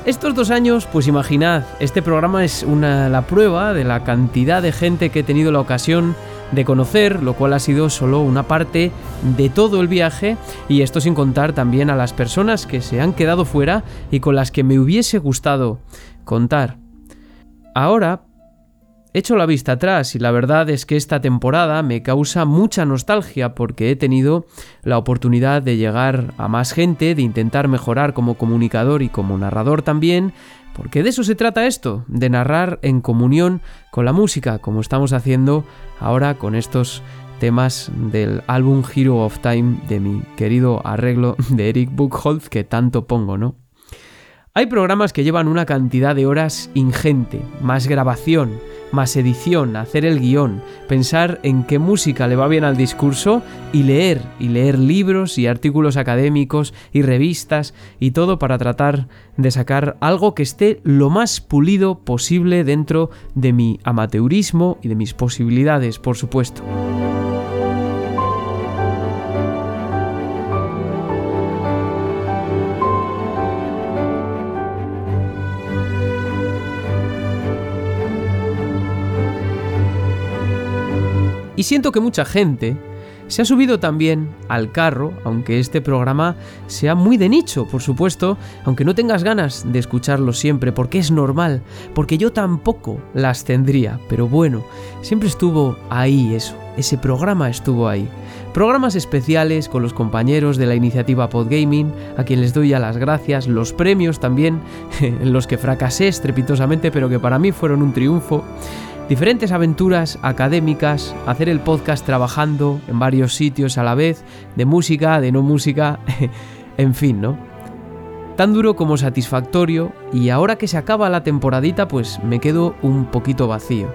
Estos dos años, pues imaginad, este programa es una, la prueba de la cantidad de gente que he tenido la ocasión de conocer, lo cual ha sido solo una parte de todo el viaje y esto sin contar también a las personas que se han quedado fuera y con las que me hubiese gustado contar. Ahora, echo la vista atrás y la verdad es que esta temporada me causa mucha nostalgia porque he tenido la oportunidad de llegar a más gente, de intentar mejorar como comunicador y como narrador también, porque de eso se trata esto, de narrar en comunión con la música, como estamos haciendo ahora con estos temas del álbum Hero of Time de mi querido arreglo de Eric Buchholz que tanto pongo, ¿no? Hay programas que llevan una cantidad de horas ingente, más grabación, más edición, hacer el guion, pensar en qué música le va bien al discurso y leer, y leer libros y artículos académicos y revistas y todo para tratar de sacar algo que esté lo más pulido posible dentro de mi amateurismo y de mis posibilidades, por supuesto. Y siento que mucha gente se ha subido también al carro, aunque este programa sea muy de nicho, por supuesto, aunque no tengas ganas de escucharlo siempre, porque es normal, porque yo tampoco las tendría, pero bueno, siempre estuvo ahí eso, ese programa estuvo ahí. Programas especiales con los compañeros de la iniciativa Podgaming, a quien les doy ya las gracias, los premios también, en los que fracasé estrepitosamente, pero que para mí fueron un triunfo diferentes aventuras académicas, hacer el podcast trabajando en varios sitios a la vez, de música, de no música, en fin, ¿no? Tan duro como satisfactorio y ahora que se acaba la temporadita pues me quedo un poquito vacío.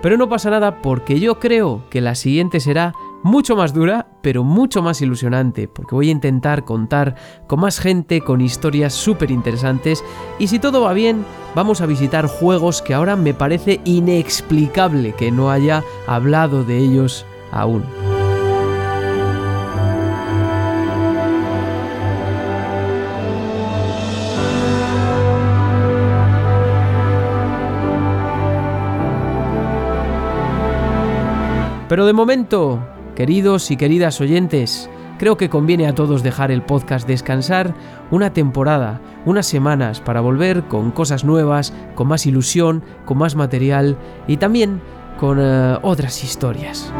Pero no pasa nada porque yo creo que la siguiente será mucho más dura, pero mucho más ilusionante, porque voy a intentar contar con más gente, con historias súper interesantes, y si todo va bien, vamos a visitar juegos que ahora me parece inexplicable que no haya hablado de ellos aún. Pero de momento, queridos y queridas oyentes, creo que conviene a todos dejar el podcast descansar una temporada, unas semanas para volver con cosas nuevas, con más ilusión, con más material y también con eh, otras historias.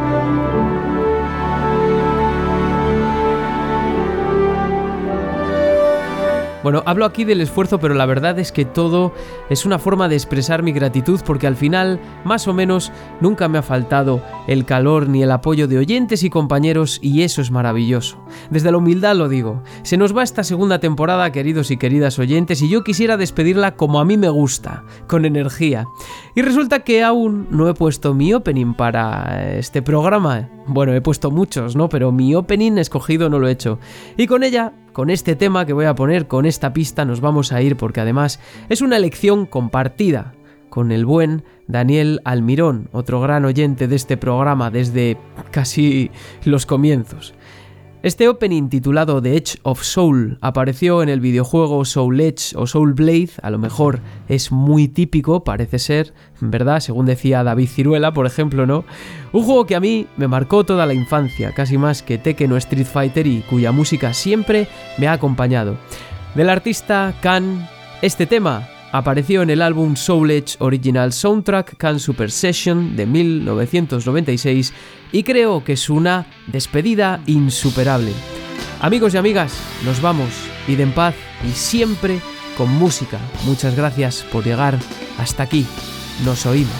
Bueno, hablo aquí del esfuerzo, pero la verdad es que todo es una forma de expresar mi gratitud porque al final, más o menos, nunca me ha faltado el calor ni el apoyo de oyentes y compañeros y eso es maravilloso. Desde la humildad lo digo. Se nos va esta segunda temporada, queridos y queridas oyentes, y yo quisiera despedirla como a mí me gusta, con energía. Y resulta que aún no he puesto mi opening para este programa. Bueno, he puesto muchos, ¿no? Pero mi opening escogido no lo he hecho. Y con ella con este tema que voy a poner, con esta pista, nos vamos a ir porque además es una elección compartida con el buen Daniel Almirón, otro gran oyente de este programa desde casi los comienzos. Este opening titulado The Edge of Soul apareció en el videojuego Soul Edge o Soul Blade, a lo mejor es muy típico, parece ser, ¿verdad? Según decía David Ciruela, por ejemplo, ¿no? Un juego que a mí me marcó toda la infancia, casi más que Tekken o Street Fighter y cuya música siempre me ha acompañado. Del artista Khan, este tema apareció en el álbum Soul Edge Original Soundtrack Can Super Session de 1996 y creo que es una despedida insuperable. Amigos y amigas, nos vamos, id en paz y siempre con música. Muchas gracias por llegar hasta aquí. Nos oímos.